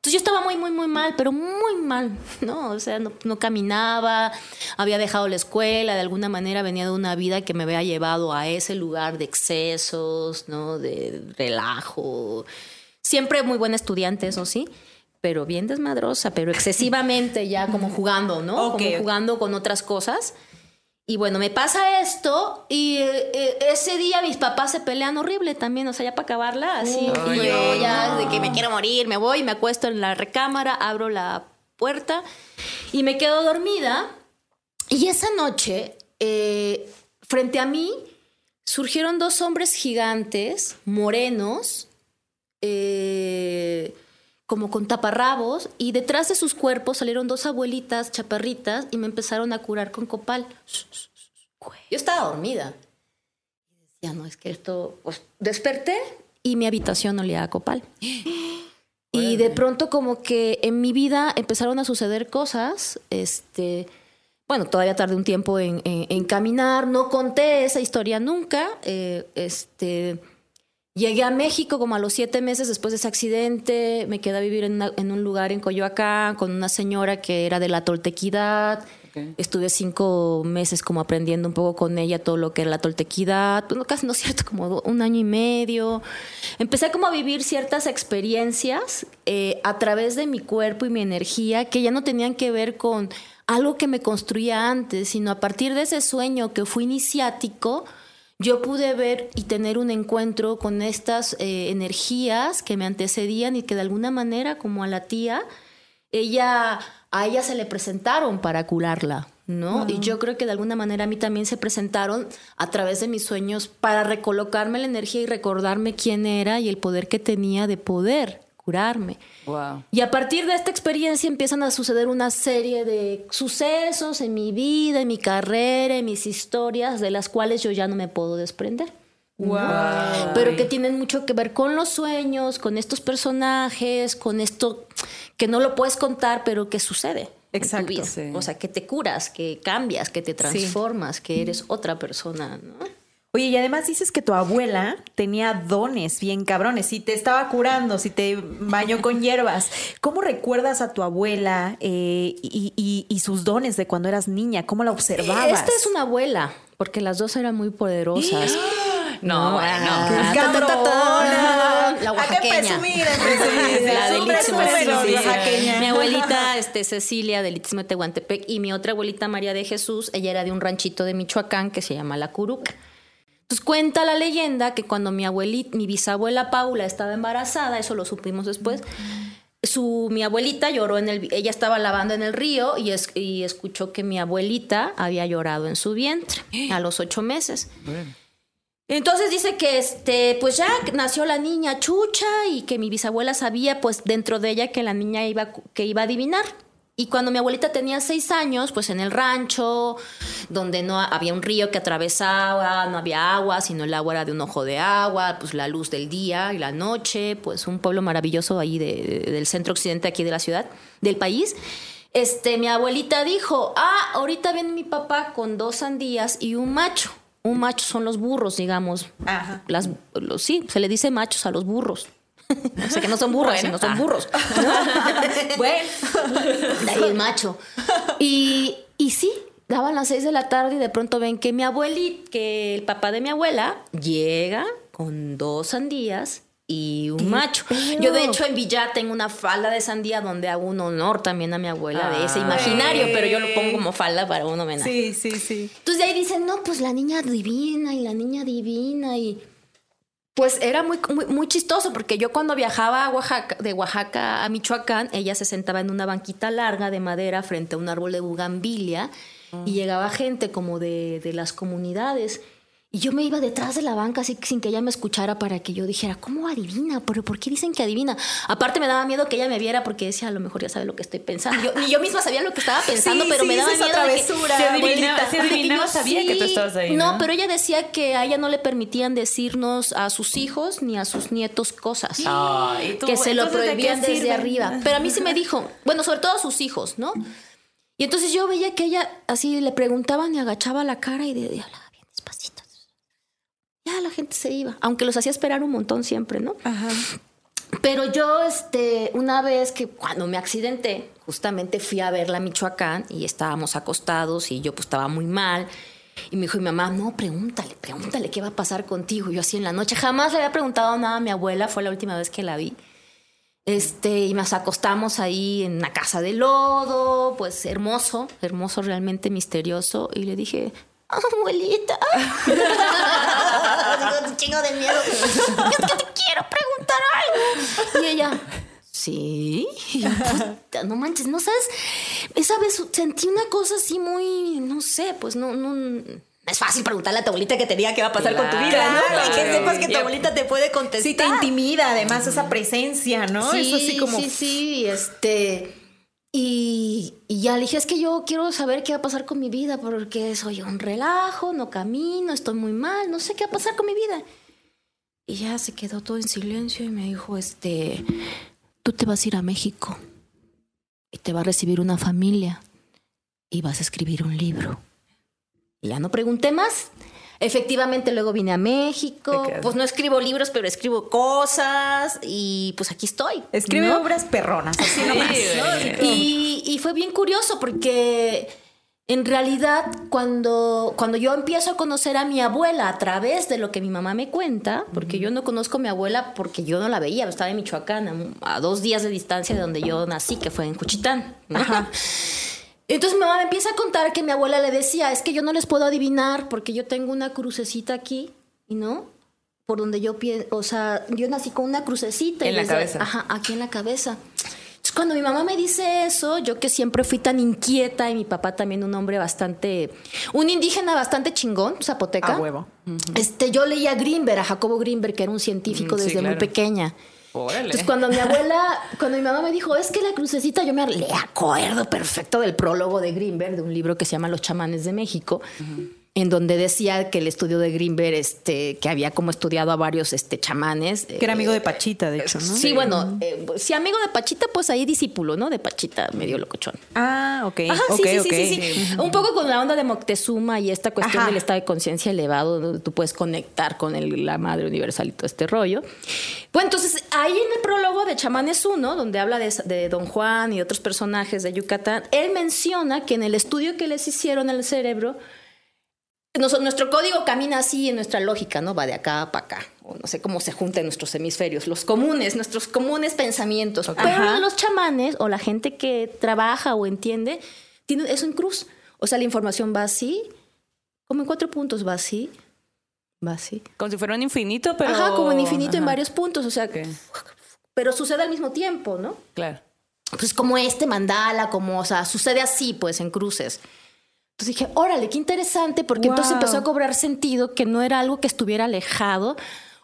Entonces yo estaba muy, muy, muy mal, pero muy mal, [laughs] ¿no? O sea, no, no caminaba, había dejado la escuela, de alguna manera venía de una vida que me había llevado a ese lugar de excesos, ¿no? De relajo. Siempre muy buena estudiante, eso sí, pero bien desmadrosa, pero [laughs] excesivamente ya como jugando, ¿no? Ok, como jugando con otras cosas. Y bueno, me pasa esto y eh, ese día mis papás se pelean horrible también, o sea, ya para acabarla, así. y yo ya de que me quiero morir, me voy, me acuesto en la recámara, abro la puerta y me quedo dormida. Y esa noche, eh, frente a mí, surgieron dos hombres gigantes, morenos, eh, como con taparrabos, y detrás de sus cuerpos salieron dos abuelitas chaparritas y me empezaron a curar con copal. Yo estaba dormida. Y decía, no, es que esto... Pues, desperté y mi habitación olía a copal. [gasps] Y de pronto como que en mi vida empezaron a suceder cosas, este... Bueno, todavía tardé un tiempo en, en- en caminar, no conté esa historia nunca. eh, este, llegué a México como a los siete meses después de ese accidente, me quedé a vivir en, una- en un lugar en Coyoacán con una señora que era de la toltequidad. Estuve cinco meses como aprendiendo un poco con ella todo lo que era la toltequidad, pues no, casi no es cierto, como un año y medio. Empecé como a vivir ciertas experiencias eh, a través de mi cuerpo y mi energía que ya no tenían que ver con algo que me construía antes, sino a partir de ese sueño que fue iniciático, yo pude ver y tener un encuentro con estas eh, energías que me antecedían y que de alguna manera, como a la tía, ella, a ella se le presentaron para curarla, ¿no? Y yo creo que de alguna manera a mí también se presentaron a través de mis sueños para recolocarme la energía y recordarme quién era y el poder que tenía de poder curarme. Wow. Y a partir de esta experiencia empiezan a suceder una serie de sucesos en mi vida, en mi carrera, en mis historias, de las cuales yo ya no me puedo desprender. Wow. Pero que tienen mucho que ver con los sueños, con estos personajes, con esto que no lo puedes contar, pero que sucede. en tu Exacto, vida. sí. O sea, que te curas, que cambias, que te transformas, que eres otra persona. ¿no? Oye, y además dices que tu abuela tenía dones bien cabrones. Si te estaba curando, si te bañó con hierbas. ¿Cómo recuerdas a tu abuela eh, y, y- y sus dones de cuando eras niña? ¿Cómo la observabas? Esta es una abuela, porque las dos eran muy poderosas. [gasps] No, bueno. Ah, ¡Qué ta, ta, ta, ta, cabrona! La Hay que oaxaqueña. presumir, hay que presumir. La del. Mi abuelita este, Cecilia del Istmo de Tehuantepec y mi otra abuelita María de Jesús, ella era de un ranchito de Michoacán que se llama La Curuca. Entonces cuenta la leyenda que cuando mi abuelita, mi bisabuela Paula estaba embarazada, eso lo supimos después, su, mi abuelita lloró en el, ella estaba lavando en el río y, es- y escuchó que mi abuelita había llorado en su vientre a los ocho meses. Entonces dice que este, pues ya nació la niña Chucha y que mi bisabuela sabía, pues dentro de ella que la niña iba, que iba a adivinar. Y cuando mi abuelita tenía seis años, pues en el rancho, donde no había un río que atravesaba, no había agua, sino el agua era de un ojo de agua, pues la luz del día y la noche, pues un pueblo maravilloso ahí de- del centro occidente aquí de la ciudad, del país. Este, mi abuelita dijo, ah, ahorita viene mi papá con dos sandías y un macho. Un macho son los burros, digamos. Ajá. Las, los, sí, se le dice machos a los burros. [laughs] o sea que no son burros, Bueno, sino son ah. burros. [laughs] Bueno, el macho. Y, y sí, daban las seis de la tarde y de pronto ven que mi abuelita, que el papá de mi abuela llega con dos sandías y un macho. Yo de hecho en Villa tengo una falda de sandía donde hago un honor también a mi abuela de ese Ay. imaginario, pero yo lo pongo como falda para un homenaje. sí, sí, sí. Entonces de ahí dicen, no, pues la niña divina y la niña divina y... Pues era muy, muy, chistoso porque yo cuando viajaba a Oaxaca, de Oaxaca a Michoacán, ella se sentaba en una banquita larga de madera frente a un árbol de bugambilia y llegaba gente como de, de las comunidades. Y yo me iba detrás de la banca así sin que ella me escuchara para que yo dijera, ¿cómo adivina? ¿Pero por qué dicen que adivina? Aparte me daba miedo que ella me viera porque decía, a lo mejor ya sabe lo que estoy pensando. Yo, ni yo misma sabía lo que estaba [laughs] pensando, Sí, pero sí, me daba miedo de que- travesura, Se adivinaba, se adivinaba, yo sabía que tú estabas ahí. No, No, pero ella decía que a ella no le permitían decirnos a sus hijos ni a sus nietos cosas. Ay, ¿tú- que se lo entonces, ¿de qué prohibían desde arriba. [laughs] Pero a mí sí me dijo, bueno, sobre todo a sus hijos, ¿no? Y entonces yo veía que ella así le preguntaban y agachaba la cara y de, hablaba bien despacito. Ya la gente se iba, aunque los hacía esperar un montón siempre, ¿no? Ajá. Pero yo, este, una vez que cuando me accidenté, justamente fui a verla a Michoacán y estábamos acostados y yo pues estaba muy mal. Y me dijo mi mamá, no, pregúntale, pregúntale qué va a pasar contigo. Y yo así en la noche, jamás le había preguntado nada a mi abuela, fue la última vez que la vi. Este, y nos acostamos ahí en una casa de lodo, pues hermoso, hermoso, realmente misterioso. Y le dije, abuelita. [laughs] Digo, chingo de miedo. [laughs] Es que te quiero preguntar algo. Y ella, sí. Y yo, puta, no manches, no sabes. Esa vez sentí una cosa así muy, no sé, pues no, no. es fácil preguntarle a tu abuelita que te diga qué va a pasar con tu vida, ¿no? Claro, Y que sepas que tu abuelita te puede contestar. Sí, te intimida además esa presencia, ¿no? Sí, así como. sí, sí, este... Y, ya le dije, es que yo quiero saber qué va a pasar con mi vida, porque soy un relajo, no camino, estoy muy mal, no sé qué va a pasar con mi vida. Y ya se quedó todo en silencio y me dijo, este, tú te vas a ir a México y te va a recibir una familia y vas a escribir un libro. Y ya no pregunté más. Efectivamente, luego vine a México. Pues no escribo libros, pero escribo cosas. Y pues aquí estoy. Escribe ¿no? obras perronas, así Sí, nomás. güey. ¿no? Así como- Y, y fue bien curioso porque en realidad cuando, cuando yo empiezo a conocer a mi abuela a través de lo que mi mamá me cuenta, porque yo no conozco a mi abuela porque yo no la veía, estaba en Michoacán, a, a dos días de distancia de donde yo nací, que fue en Cuchitán. ¿no? [laughs] Entonces mi mamá me empieza a contar que mi abuela le decía, es que yo no les puedo adivinar porque yo tengo una crucecita aquí, ¿y no? Por donde yo pienso, o sea, yo nací con una crucecita. y En la desde- cabeza. Ajá, aquí en la cabeza. Entonces, cuando mi mamá me dice eso, yo que siempre fui tan inquieta y mi papá también un hombre bastante, un indígena bastante chingón, zapoteca. A huevo. Este, yo leía a Greenberg, a Jacobo Greenberg, que era un científico Mm, sí, desde muy pequeña. Órale. Entonces, cuando mi abuela, cuando mi mamá me dijo, es que la crucecita, yo me le acuerdo perfecto del prólogo de Greenberg, de un libro que se llama Los chamanes de México. En donde decía que el estudio de Greenberg, este, que había como estudiado a varios este, chamanes. Que era amigo de Pachita, de hecho, ¿no? Sí, bueno, eh, si amigo de Pachita, pues ahí discípulo, ¿no? De Pachita, medio locochón. Ah, ok. Ajá, ok, sí, sí, sí, sí, sí. Un poco con la onda de Moctezuma y esta cuestión Ajá. del estado de conciencia elevado, donde tú puedes conectar con el- la madre universal y todo este rollo. Bueno, entonces ahí en el prólogo de Chamanes 1, donde habla de, de Don Juan y otros personajes de Yucatán, él menciona que en el estudio que les hicieron en el cerebro, nos- nuestro código camina así en nuestra lógica, ¿no? Va de acá para acá. O no sé cómo se juntan nuestros hemisferios, los comunes, nuestros comunes pensamientos. Pero Ajá. los chamanes o la gente que trabaja o entiende, tiene eso en cruz. O sea, la información va así, como en cuatro puntos, va así, va así. Como si fuera un infinito, pero. Ajá, como en infinito en varios puntos. O sea, pero sucede al mismo tiempo, ¿no? Claro. pues como este mandala, como, o sea, sucede así, pues, en cruces. Entonces dije, órale, qué interesante, porque entonces empezó a cobrar sentido que no era algo que estuviera alejado.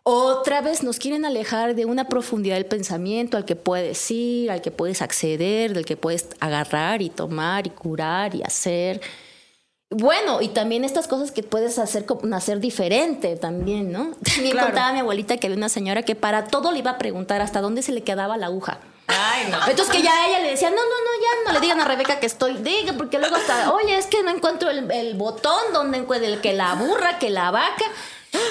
Otra vez nos quieren alejar de una profundidad del pensamiento al que puedes ir, al que puedes acceder, del que puedes agarrar y tomar y curar y hacer. Bueno, y también estas cosas que puedes hacer nacer diferente también, ¿no? También Claro. contaba mi abuelita que había una señora que para todo le iba a preguntar hasta dónde se le quedaba la aguja. Ay, no. Entonces que ya ella le decía, no, no, no, ya no le digan a Rebeca que estoy, diga, porque luego hasta, oye, es que no encuentro el, el botón donde encuentro el que la burra, que la vaca.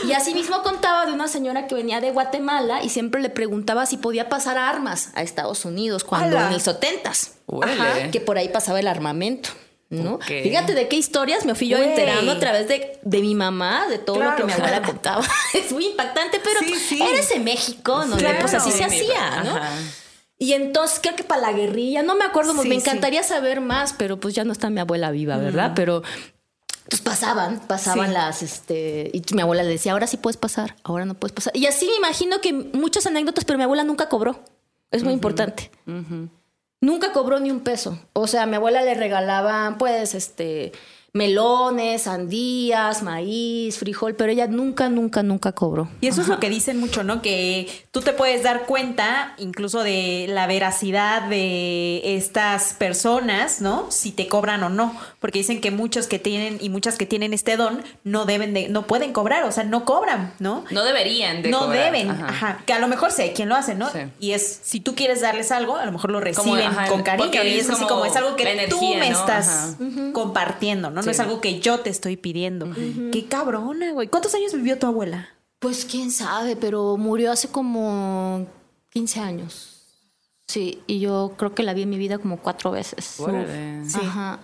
Y así mismo contaba de una señora que venía de Guatemala y siempre le preguntaba si podía pasar armas a Estados Unidos cuando ¡Hala! en el 70s. Órale. que por ahí pasaba el armamento. ¿no? Ok. Fíjate de qué historias me fui yo enterando a través de, de mi mamá, de todo lo que mi abuela contaba. [laughs] es muy impactante, pero Sí, sí. eres en México, donde Claro. pues así se Sí, hacía, ¿no? ajá. Y entonces creo que para la guerrilla, no me acuerdo, Sí, me sí. encantaría saber más, pero pues ya no está mi abuela viva, ¿verdad? Pero pues pasaban, pasaban Sí. las, este, y mi abuela le decía, ahora sí puedes pasar, ahora no puedes pasar. Y así me imagino que muchas anécdotas, pero mi abuela nunca cobró. Es muy importante. Nunca cobró ni un peso. O sea, a mi abuela le regalaban, pues, este, melones, sandías, maíz, frijol, pero ella nunca, nunca, nunca cobró. Y eso es lo que dicen mucho, ¿no? Que tú te puedes dar cuenta incluso de la veracidad de estas personas, ¿no? Si te cobran o no. Porque dicen que muchos que tienen y muchas que tienen este don no deben de, no pueden cobrar, o sea, no cobran, ¿no? No deberían de no cobrar. deben, Ajá. ajá. Que a lo mejor sé quién lo hace, ¿no? Sí. Y es, si tú quieres darles algo, a lo mejor lo Como, reciben ajá, con cariño. Y es es así como como, es algo que la tú energía, me ¿no? estás Ajá. compartiendo, ¿no? Sí. No es algo que yo te estoy pidiendo. Qué cabrona, güey. ¿Cuántos años vivió tu abuela? Pues quién sabe, pero murió hace como 15 años. Sí, y yo creo que la vi en mi vida como cuatro veces. Uf, Ajá.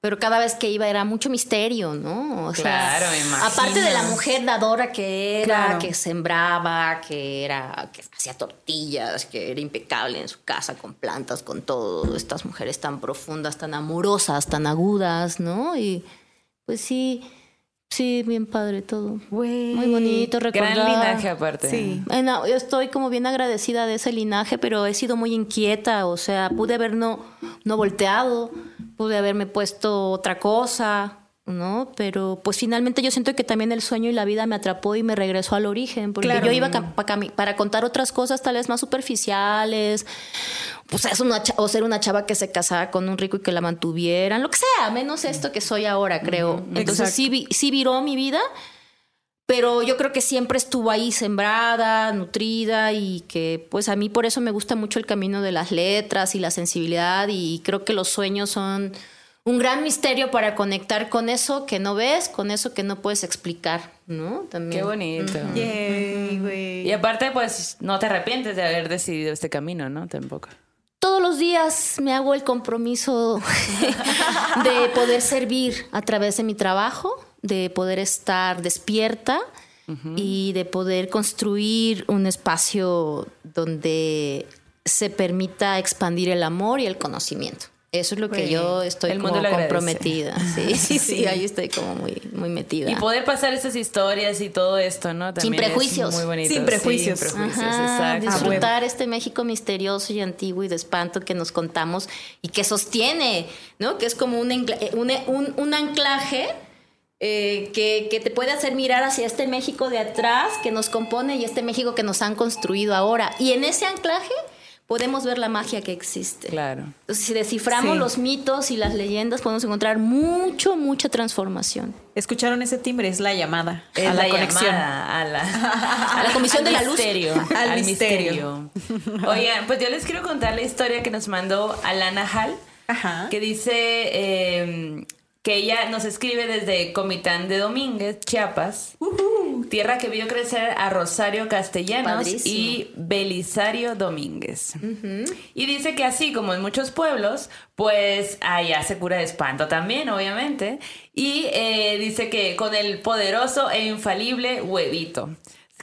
Pero cada vez que iba era mucho misterio, ¿no? O sea, Claro, me imagino. aparte de la mujer dadora que era, Claro. que sembraba, que era, que hacía tortillas, que era impecable en su casa con plantas, con todo, estas mujeres tan profundas, tan amorosas, tan agudas, ¿no? Y pues sí, sí, bien padre todo. Muy bonito recordar. Gran linaje aparte. Sí. Bueno, yo estoy como bien agradecida de ese linaje, pero he sido muy inquieta, o sea, pude haber no, no volteado, pude haberme puesto otra cosa, ¿no? Pero pues finalmente yo siento que también el sueño y la vida me atrapó y me regresó al origen, porque Claro. yo iba para contar otras cosas tal vez más superficiales, pues es una o ser una chava que se casara con un rico y que la mantuvieran, lo que sea, menos esto que soy ahora, creo. Entonces Exacto. sí, sí viró mi vida, pero yo creo que siempre estuvo ahí sembrada, nutrida y que pues a mí por eso me gusta mucho el camino de las letras y la sensibilidad y creo que los sueños son un gran misterio para conectar con eso que no ves, con eso que no puedes explicar, ¿no? También. Qué bonito. Yay, güey. Y aparte, pues, no te arrepientes de haber decidido este camino, ¿no? Tampoco. Todos los días me hago el compromiso [laughs] de poder servir a través de mi trabajo, de poder estar despierta y de poder construir un espacio donde se permita expandir el amor y el conocimiento. Eso es lo que yo estoy el como comprometida. [laughs] Sí, sí, sí, ahí estoy como muy, muy metida. Y poder pasar esas historias y todo esto, ¿no? También es prejuicios. muy bonito. Sin prejuicios. Sin prejuicios, Ajá, exacto. disfrutar este México misterioso y antiguo y de espanto que nos contamos y que sostiene, ¿no? Que es como un, un- un anclaje eh, que, que te puede hacer mirar hacia este México de atrás que nos compone y este México que nos han construido ahora. Y en ese anclaje podemos ver la magia que existe. Claro. Entonces, si desciframos Sí. los mitos y las leyendas, podemos encontrar mucho, mucha transformación. ¿Escucharon ese timbre? Es la llamada Es a la, la conexión. llamada a la, [laughs] A la Comisión al de la Luz. misterio, [laughs] Al al, misterio. misterio. [laughs] Oigan, pues yo les quiero contar la historia que nos mandó Alana Hall, Ajá. que dice eh, que ella nos escribe desde Comitán de Domínguez, Chiapas, tierra que vio crecer a Rosario Castellanos Padrísimo. y Belisario Domínguez. Y dice que así como en muchos pueblos, pues allá se cura de espanto también, obviamente. Y eh, dice que con el poderoso e infalible huevito.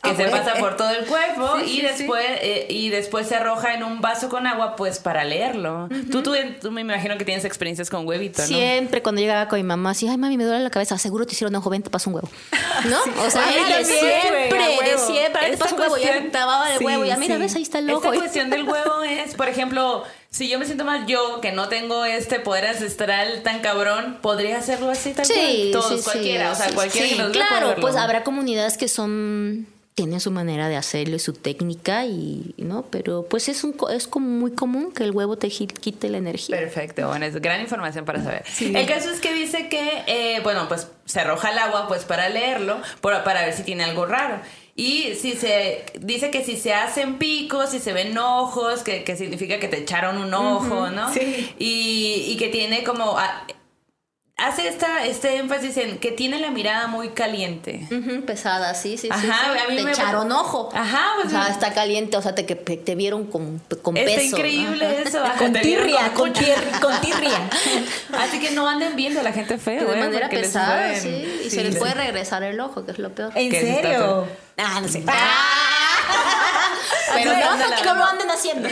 Que Ah, se bueno. pasa por todo el cuerpo Sí, y sí, después eh, y después se arroja en un vaso con agua pues para leerlo. tú, tú, tú me imagino que tienes experiencias con huevito, ¿no? Siempre cuando llegaba con mi mamá, así, ay mami, me duele la cabeza, seguro te hicieron ojo, ven, te paso un huevo. ¿No? O sea, de siempre, de siempre, "Ay, te Esta paso un huevo, ya de huevo, ya mira, ves, ahí está el Esta ojo. cuestión del huevo es, por ejemplo, si yo me siento mal, yo que no tengo este poder ancestral tan cabrón, podría hacerlo así tal Sí, cual. Todos, sí, cualquiera, sí, o sea, cualquiera que nos Claro, pues habrá comunidades que son tienen su manera de hacerlo y su técnica y no, pero pues es un co- es como muy común que el huevo te quite la energía. Perfecto, bueno, es gran información para saber. El caso es que dice que, eh, bueno, pues se arroja al agua pues para leerlo, por- para ver si tiene algo raro. Y si se dice que si se hacen picos, si se ven ojos, que, que significa que te echaron un ojo, ¿no? Sí. Y, y que tiene como... hace esta, este énfasis en que tiene la mirada muy caliente. Ujú, pesada, sí, sí, sí, Ajá, sí. a mí te me- echaron ojo. Ajá, pues, o sea, está caliente, o sea, te, que te vieron con, con Está peso. increíble Ajá. eso. ajá, Con tirria, con, mucha- tir- con tirria. Así que no anden viendo a la gente fea. Que de ¿eh? manera pesada, pueden- sí, y sí, se les puede regresar el ojo, que es lo peor. ¿En sí está serio? Ah, no sé. [laughs] Pero no, no lo no. anden haciendo.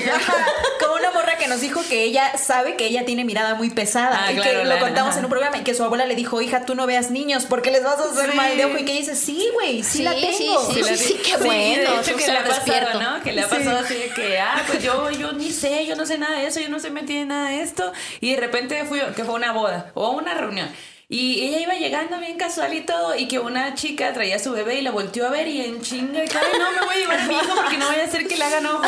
Como una morra que nos dijo que ella sabe que ella tiene mirada muy pesada. Ah, y claro, que lo Lana, contamos ajá. en un programa y que su abuela le dijo, hija, tú no veas niños porque les vas a hacer Sí. mal de ojo. Y que dice, sí, güey, sí, la tengo. sí, sí, [laughs] sí, qué de bueno, hecho, [laughs] eso que le ha lo pasado, ¿no? Que le ha pasado así de que, ah, pues yo, yo ni sé, yo no sé nada de eso, yo no sé metida en nada de esto. Y de repente fui, que fue una boda o una reunión. Y ella iba llegando bien casual y todo, y que una chica traía a su bebé y la volteó a ver y en chinga, y que, "Ay, no me voy a llevar a mi hijo porque no voy a hacer que le hagan ojos.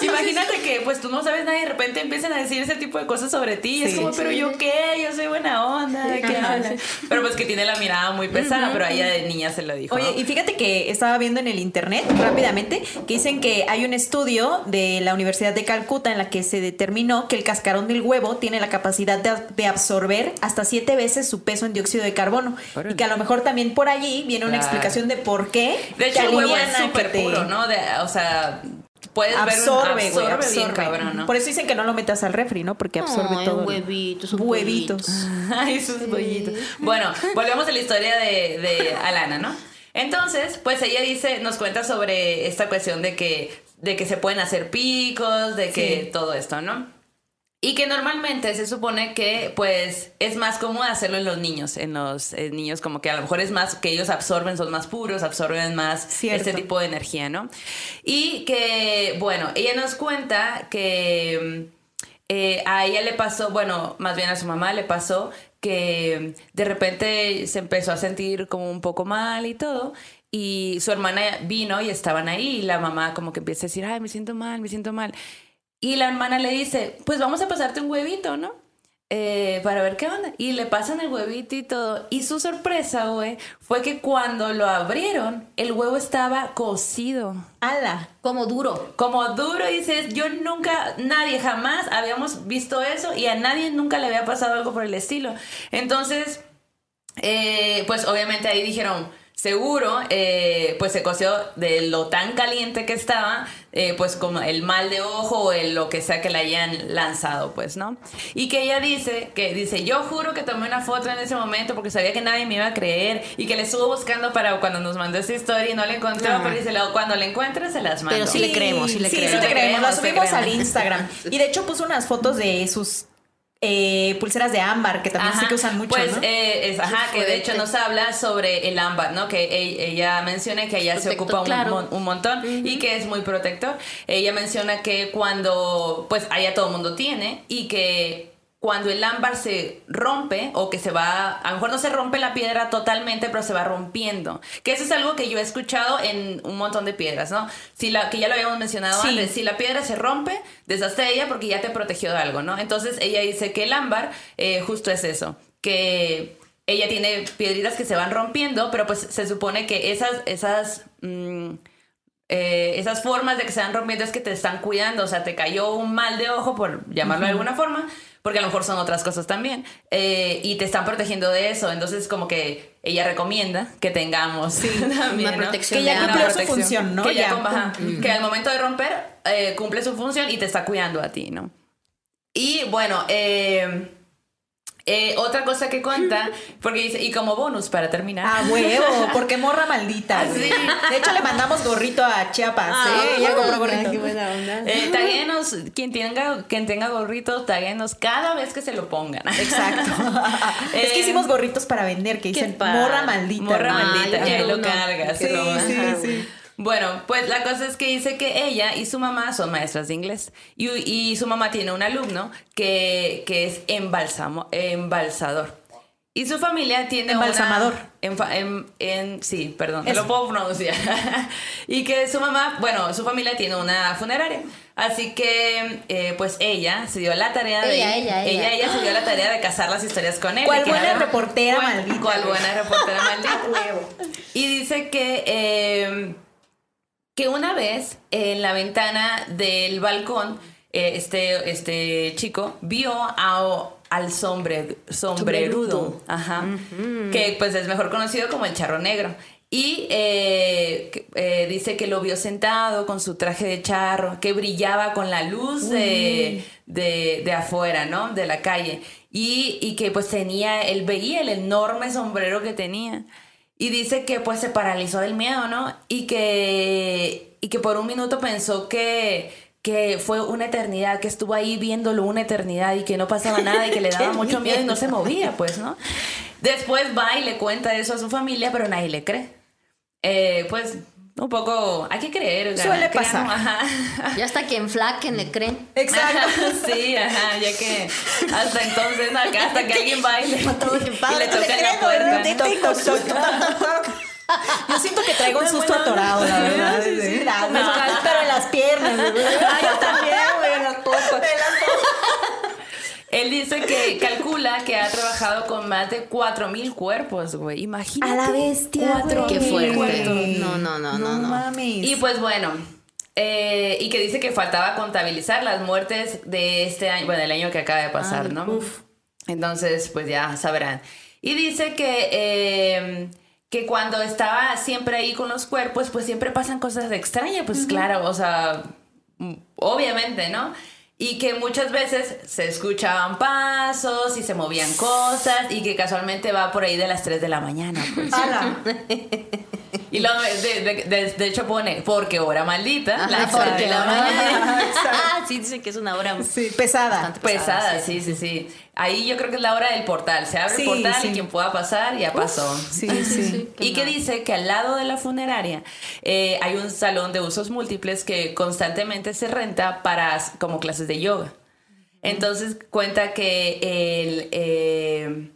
Imagínate que pues tú no sabes nada y de repente empiezan a decir ese tipo de cosas sobre ti. Y es Sí, como, pero yo qué, yo soy buena onda, ¿de qué hablas? Pero pues que tiene la mirada muy pesada, pero a ella de niña se lo dijo. Oye, ¿no? y fíjate que estaba viendo en el internet rápidamente que dicen que hay un estudio de la Universidad de Calcuta en la que se determinó que el cascarón del huevo tiene la capacidad de, de absorber hasta siete veces su peso en dióxido de carbono. Órale. Y que a lo mejor también por allí viene una Claro. explicación de por qué. De hecho, el huevo es súper te puro, ¿no? De- o sea, puedes ver un Absorbe, absorbe absorbe. bien cabrón, ¿no? Por eso dicen que no lo metas al refri, ¿no? Porque absorbe Ay, todo. un huevito, sus Huevitos. [laughs] Ay, sus bollitos. Bueno, volvemos a la historia de, de Alana, ¿no? Entonces, pues ella dice, nos cuenta sobre esta cuestión de que, de que se pueden hacer picos, de que Sí. todo esto, ¿no? Y que normalmente se supone que, pues, es más común hacerlo en los niños. En los niños, como que a lo mejor es más que ellos absorben, son más puros, absorben más Cierto. este tipo de energía, ¿no? Y que, bueno, ella nos cuenta que eh, a ella le pasó, bueno, más bien a su mamá le pasó que de repente se empezó a sentir como un poco mal y todo. Y su hermana vino y estaban ahí y la mamá como que empieza a decir, ay, me siento mal, me siento mal. Y la hermana le dice, pues vamos a pasarte un huevito, ¿no? Eh, para ver qué onda. Y le pasan el huevito y todo. Y su sorpresa, güey, fue que cuando lo abrieron, el huevo estaba cocido. ¡Hala! Como duro. Como duro, dices, yo nunca, nadie jamás habíamos visto eso y a nadie nunca le había pasado algo por el estilo. Entonces, eh, pues obviamente ahí dijeron, seguro, eh, pues se coció de lo tan caliente que estaba, eh, pues como el mal de ojo o el, lo que sea que le hayan lanzado, pues, ¿no? Y que ella dice, que dice, yo juro que tomé una foto en ese momento porque sabía que nadie me iba a creer y que le estuvo buscando para cuando nos mandó esta historia y no la encontró, pero dice, "Lo- cuando la encuentre se las mando. Pero sí le creemos, sí le sí, creemos. Sí, te creemos. La Te subimos al Instagram. [laughs] Y de hecho puso unas fotos de sus eh, pulseras de ámbar, que también sí Ajá, que usan mucho, Pues ¿no? eh, es, ajá, que de hecho nos habla sobre el ámbar, ¿no? Que e- ella menciona que ella se ocupa un, claro. mon- un montón y que es muy protector. Ella menciona que cuando, pues allá todo el mundo tiene y que cuando el ámbar se rompe o que se va, a lo mejor no se rompe la piedra totalmente, pero se va rompiendo. Que eso es algo que yo he escuchado en un montón de piedras, ¿no? Si la, que ya lo habíamos mencionado Sí. antes, si la piedra se rompe, deshazte de ella porque ya te protegió de algo, ¿no? Entonces ella dice que el ámbar eh, justo es eso, que ella tiene piedritas que se van rompiendo, pero pues se supone que esas, esas, mm, eh, esas formas de que se van rompiendo es que te están cuidando, o sea, te cayó un mal de ojo, por llamarlo de alguna forma, porque a lo mejor son otras cosas también, eh, y te están protegiendo de eso, entonces como que ella recomienda que tengamos [laughs] también, Una ¿no? protección Que ya ambas. su función, ¿no? Que, ya ajá, que al momento de romper eh, cumple su función y te está cuidando a ti, ¿no? Y bueno, eh, eh, otra cosa que cuenta, porque dice, y como bonus para terminar. Ah, huevo, porque morra maldita. Ah, sí. De hecho, le mandamos gorrito a Chiapas. Ah, ¿eh? Ella compró buena, gorrito. qué buena onda. Eh, quien tenga, quien tenga gorritos, taguénos cada vez que se lo pongan. Exacto. [laughs] es que Eh, hicimos gorritos para vender que dicen morra maldita. Morra. Ah, maldita, ahí quiero lo cargas. Sí, sí, sí. Bueno, pues la cosa es que dice que ella y su mamá son maestras de inglés. Y, y su mamá tiene un alumno que, que es embalsamo, embalsador. Y su familia tiene una- Embalsamador. enfa- en, en- sí, perdón, no lo puedo pronunciar. [laughs] y que su mamá, bueno, su familia tiene una funeraria. Así que, eh, pues ella se dio la tarea de. Ella, ella, ella. ella, se dio la [gasps] tarea de casar las historias con él. ¿Cuál buena era- reportera cuál- maldita, cuál buena reportera [laughs] maldita. Y dice que, eh, que una vez en la ventana del balcón, eh, este, este chico vio a- al sombre, sombrerudo, ajá, que pues es mejor conocido como el charro negro. Y eh, eh, dice que lo vio sentado con su traje de charro, que brillaba con la luz de, de, de afuera, ¿no? De la calle. Y, y que pues tenía, él veía el enorme sombrero que tenía. Y dice que pues se paralizó del miedo, ¿no? Y que, y que por un minuto pensó que, que fue una eternidad, que estuvo ahí viéndolo una eternidad y que no pasaba nada y que le [laughs] daba mucho miedo y no se movía, pues, ¿no? Después va y le cuenta eso a su familia, pero nadie le cree. Eh, pues un poco, hay que creer. o sea, Suele crean, pasar. ajá. Ya hasta que enflaquen le creen. Exacto. [laughs] Sí, ajá, ya que hasta entonces, hasta que alguien va [laughs] y le, y le toca Le la puerta. ¿no? Toc, toc, toc, [laughs] toc, toc. Yo siento que traigo un susto atorado, la verdad. Sí, sí. Sí, la- me- Pero en las piernas. Ah, yo también, güey, en las pompas. Él dice que calcula que ha trabajado con más de 4000 cuerpos, güey. Imagínate. A la bestia. Qué fuerte. No, no, no, no, no. mames. Y pues bueno, eh, y que dice que faltaba contabilizar las muertes de este año, bueno, el año que acaba de pasar, Ay, ¿no? uf. Entonces, pues ya sabrán. Y dice que, eh, que cuando estaba siempre ahí con los cuerpos, pues siempre pasan cosas extrañas, pues claro, o sea, mm, obviamente, ¿no? Y que muchas veces se escuchaban pasos y se movían cosas y que casualmente va por ahí de las 3 de la mañana, pues. [laughs] Y luego, de, de- de- de hecho pone, porque hora maldita, Ajá, las porque la la mañana. [laughs] Ah, sí, dicen que es una hora. Sí, pesada. Bastante Pesada, sí, sí, sí. Ahí yo creo que es la hora del portal. Se abre Sí, el portal sí. y quien pueda pasar ya pasó. Sí, [laughs] sí. Y que dice que al lado de la funeraria eh, hay un salón de usos múltiples que constantemente se renta para como clases de yoga. Entonces cuenta que el eh,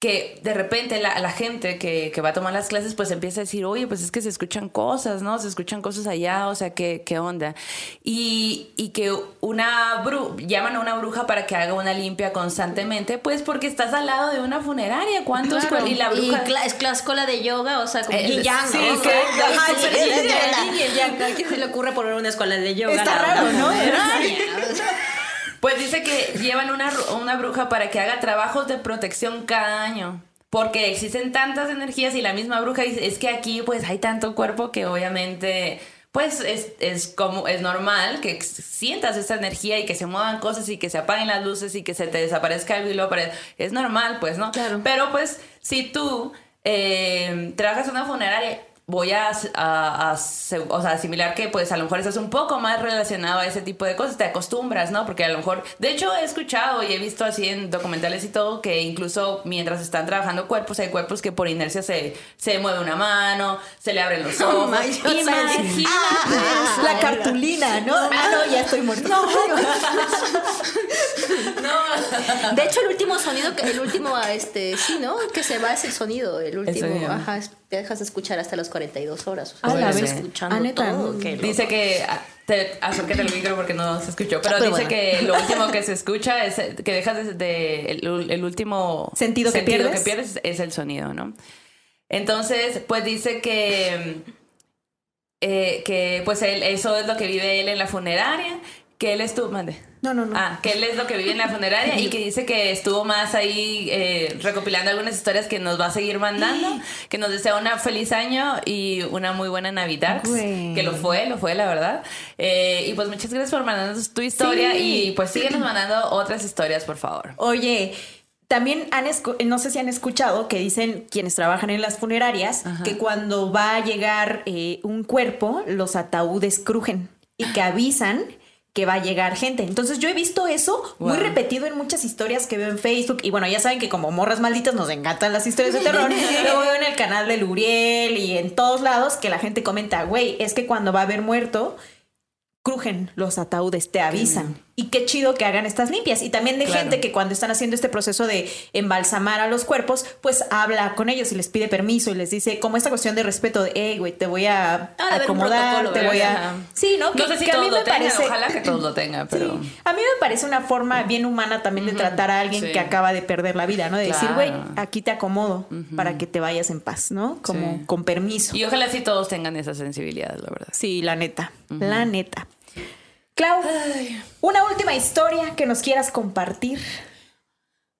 que de repente la, la gente que, que va a tomar las clases pues empieza a decir, oye, pues es que se escuchan cosas, ¿no? Se escuchan cosas allá, o sea, ¿qué, qué onda? Y, y que una bru llaman a una bruja para que haga una limpia constantemente, pues porque estás al lado de una funeraria, ¿cuántos? Claro. Y la bruja... es la escuela de yoga, o sea, como Eh, y yang. ¿A quién se le ocurre poner una escuela de yoga? Está raro, ¿no? Pues dice que llevan una, una bruja para que haga trabajos de protección cada año. Porque existen tantas energías y la misma bruja dice, es que aquí pues hay tanto cuerpo que obviamente pues es, es como es normal que sientas esta energía y que se muevan cosas y que se apaguen las luces y que se te desaparezca algo y luego. Es normal pues, ¿no? Claro. Pero pues si tú eh, trabajas en una funeraria, voy a, a- a o sea, asimilar que pues a lo mejor estás un poco más relacionado a ese tipo de cosas, te acostumbras, ¿no? Porque a lo mejor, de hecho he escuchado y he visto así en documentales y todo que incluso mientras están trabajando cuerpos, hay cuerpos que por inercia se, se mueve una mano, se le abren los [laughs] ojos. my God, Imagínate. Ah, la cartulina, ¿no? Ah, no, ya estoy muerto. [laughs] No. De hecho, el último sonido, que el último, este, sí, ¿no? Que se va es el sonido, el último. Ajá, es- te dejas de escuchar hasta las 42 horas. O Ah, sea, la estás vez. escuchando Ah, ¿neta? todo. qué loco. Dice que ah, te acércate al micro porque no se escuchó, pero, Pero dice bueno. que lo [laughs] último que se escucha es eh, que dejas de, de- el, el último Sentido que pierdes. es el sonido, ¿no? Entonces, pues dice que eh, que pues él, eso es lo que vive él en la funeraria, que él estuvo, mande. No, no, no. Ah, que él es lo que vive en la funeraria y que dice que estuvo más ahí eh, recopilando algunas historias que nos va a seguir mandando, [gasps] que nos desea una feliz año y una muy buena Navidad, Güey. que lo fue, lo fue, la verdad. Eh, y pues muchas gracias por mandarnos tu historia Sí. y pues síguenos mandando otras historias, por favor. Oye, también han no sé si han escuchado que dicen quienes trabajan en las funerarias que cuando va a llegar eh, un cuerpo, los ataúdes crujen y que avisan que va a llegar gente. Entonces yo he visto eso muy repetido en muchas historias que veo en Facebook y bueno, ya saben que como morras malditas nos encantan las historias de terror. [laughs] Luego veo en el canal de Luriel y en todos lados que la gente comenta, güey, es que cuando va a haber muerto crujen los ataúdes, te avisan. Y qué chido que hagan estas limpias. Y también de Claro. gente que cuando están haciendo este proceso de embalsamar a los cuerpos, pues habla con ellos y les pide permiso y les dice como esta cuestión de respeto de, hey, güey, te voy a Ah, acomodar, te voy a... Sí, ¿no? No sé si que a todos mí lo me tengan, parece... ojalá que todos lo tengan, [laughs] pero... Sí. A mí me parece una forma bien humana también de tratar a alguien sí. que acaba de perder la vida, ¿no? De decir, güey, aquí te acomodo para que te vayas en paz, ¿no? Como Sí. con permiso. Y ojalá sí todos tengan esa sensibilidad, la verdad. Sí, la neta, la neta. Clau, una última historia que nos quieras compartir.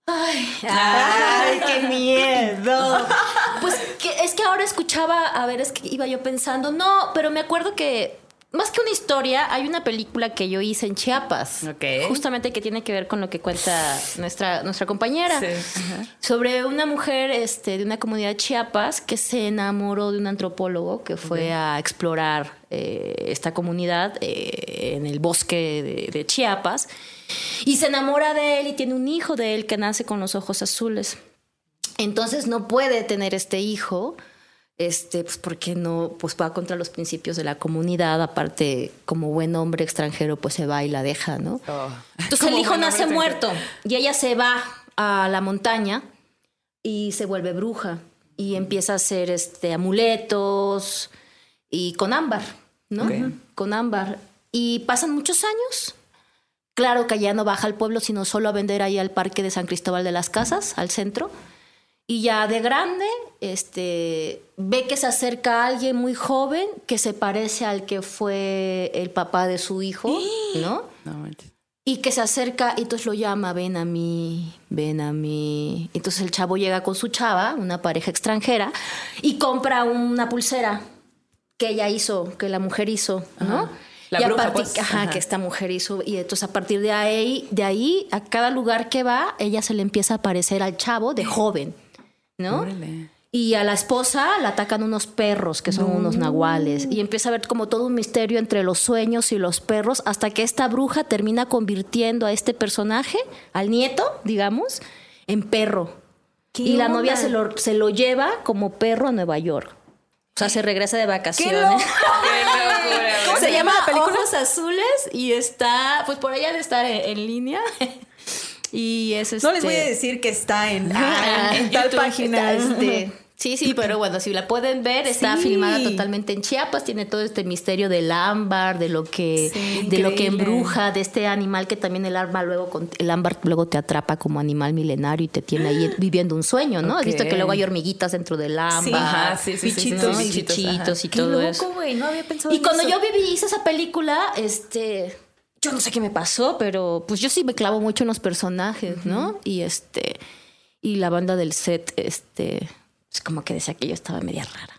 Ay, ¡Ay, qué miedo! Pues que, es que ahora escuchaba, a ver, es que iba yo pensando, no, pero me acuerdo que más que una historia, hay una película que yo hice en Chiapas. Ok. Justamente que tiene que ver con lo que cuenta nuestra, nuestra compañera. Sí. Sobre una mujer este, de una comunidad de Chiapas que se enamoró de un antropólogo que fue a explorar eh, esta comunidad eh, en el bosque de, de Chiapas. Y se enamora de él y tiene un hijo de él que nace con los ojos azules. Entonces no puede tener este hijo, este, pues porque no, pues va contra los principios de la comunidad. Aparte, como buen hombre extranjero, pues se va y la deja, ¿no? Oh. Entonces el hijo nace muerto y ella se va a la montaña y se vuelve bruja y empieza a hacer este amuletos y con ámbar, ¿no? Ok. Con ámbar. Y pasan muchos años. Claro que ya no baja al pueblo, sino solo a vender ahí al parque de San Cristóbal de las Casas, al centro. Y ya de grande, este, ve que se acerca alguien muy joven que se parece al que fue el papá de su hijo, [gasps] ¿no? No. Y que se acerca y entonces lo llama, ven a mí, ven a mí. Entonces el chavo llega con su chava, una pareja extranjera, y compra una pulsera que ella hizo, que la mujer hizo, ¿no? Ajá. La y a bruja, partir- pues. ajá, Ajá. que esta mujer hizo. Y entonces a partir de ahí, de ahí, a cada lugar que va, ella se le empieza a parecer al chavo de joven, ¿no? Órale. Y a la esposa la atacan unos perros, que son unos nahuales. Y empieza a ver como todo un misterio entre los sueños y los perros, hasta que esta bruja termina convirtiendo a este personaje, al nieto, digamos, en perro. ¿Qué Y la novia se lo, se lo lleva como perro a Nueva York. O sea, se regresa de vacaciones. Qué locura. ¿Cómo se se, llama llama? la película? Ojos Azules y está, pues por allá de estar en, en línea. Y es No les voy a este- decir que está en, [laughs] Ah, en tal YouTube página. este, sí, sí, pero bueno, si la pueden ver, está Sí. filmada totalmente en Chiapas, tiene todo este misterio del ámbar, de lo que, Sí, de lo que embruja, de este animal que también el ámbar luego con- el ámbar luego te atrapa como animal milenario y te tiene ahí [gasps] viviendo un sueño, ¿no? Has visto que luego hay hormiguitos dentro del ámbar, Sí. Bichitos. y bichitos, todo loco, eso. No había pensado Y en cuando eso. yo viví hice esa película, este, yo no sé qué me pasó, pero pues yo sí me clavo mucho en los personajes, ¿no? Y este, y la banda del set, este, es como que decía que yo estaba media rara.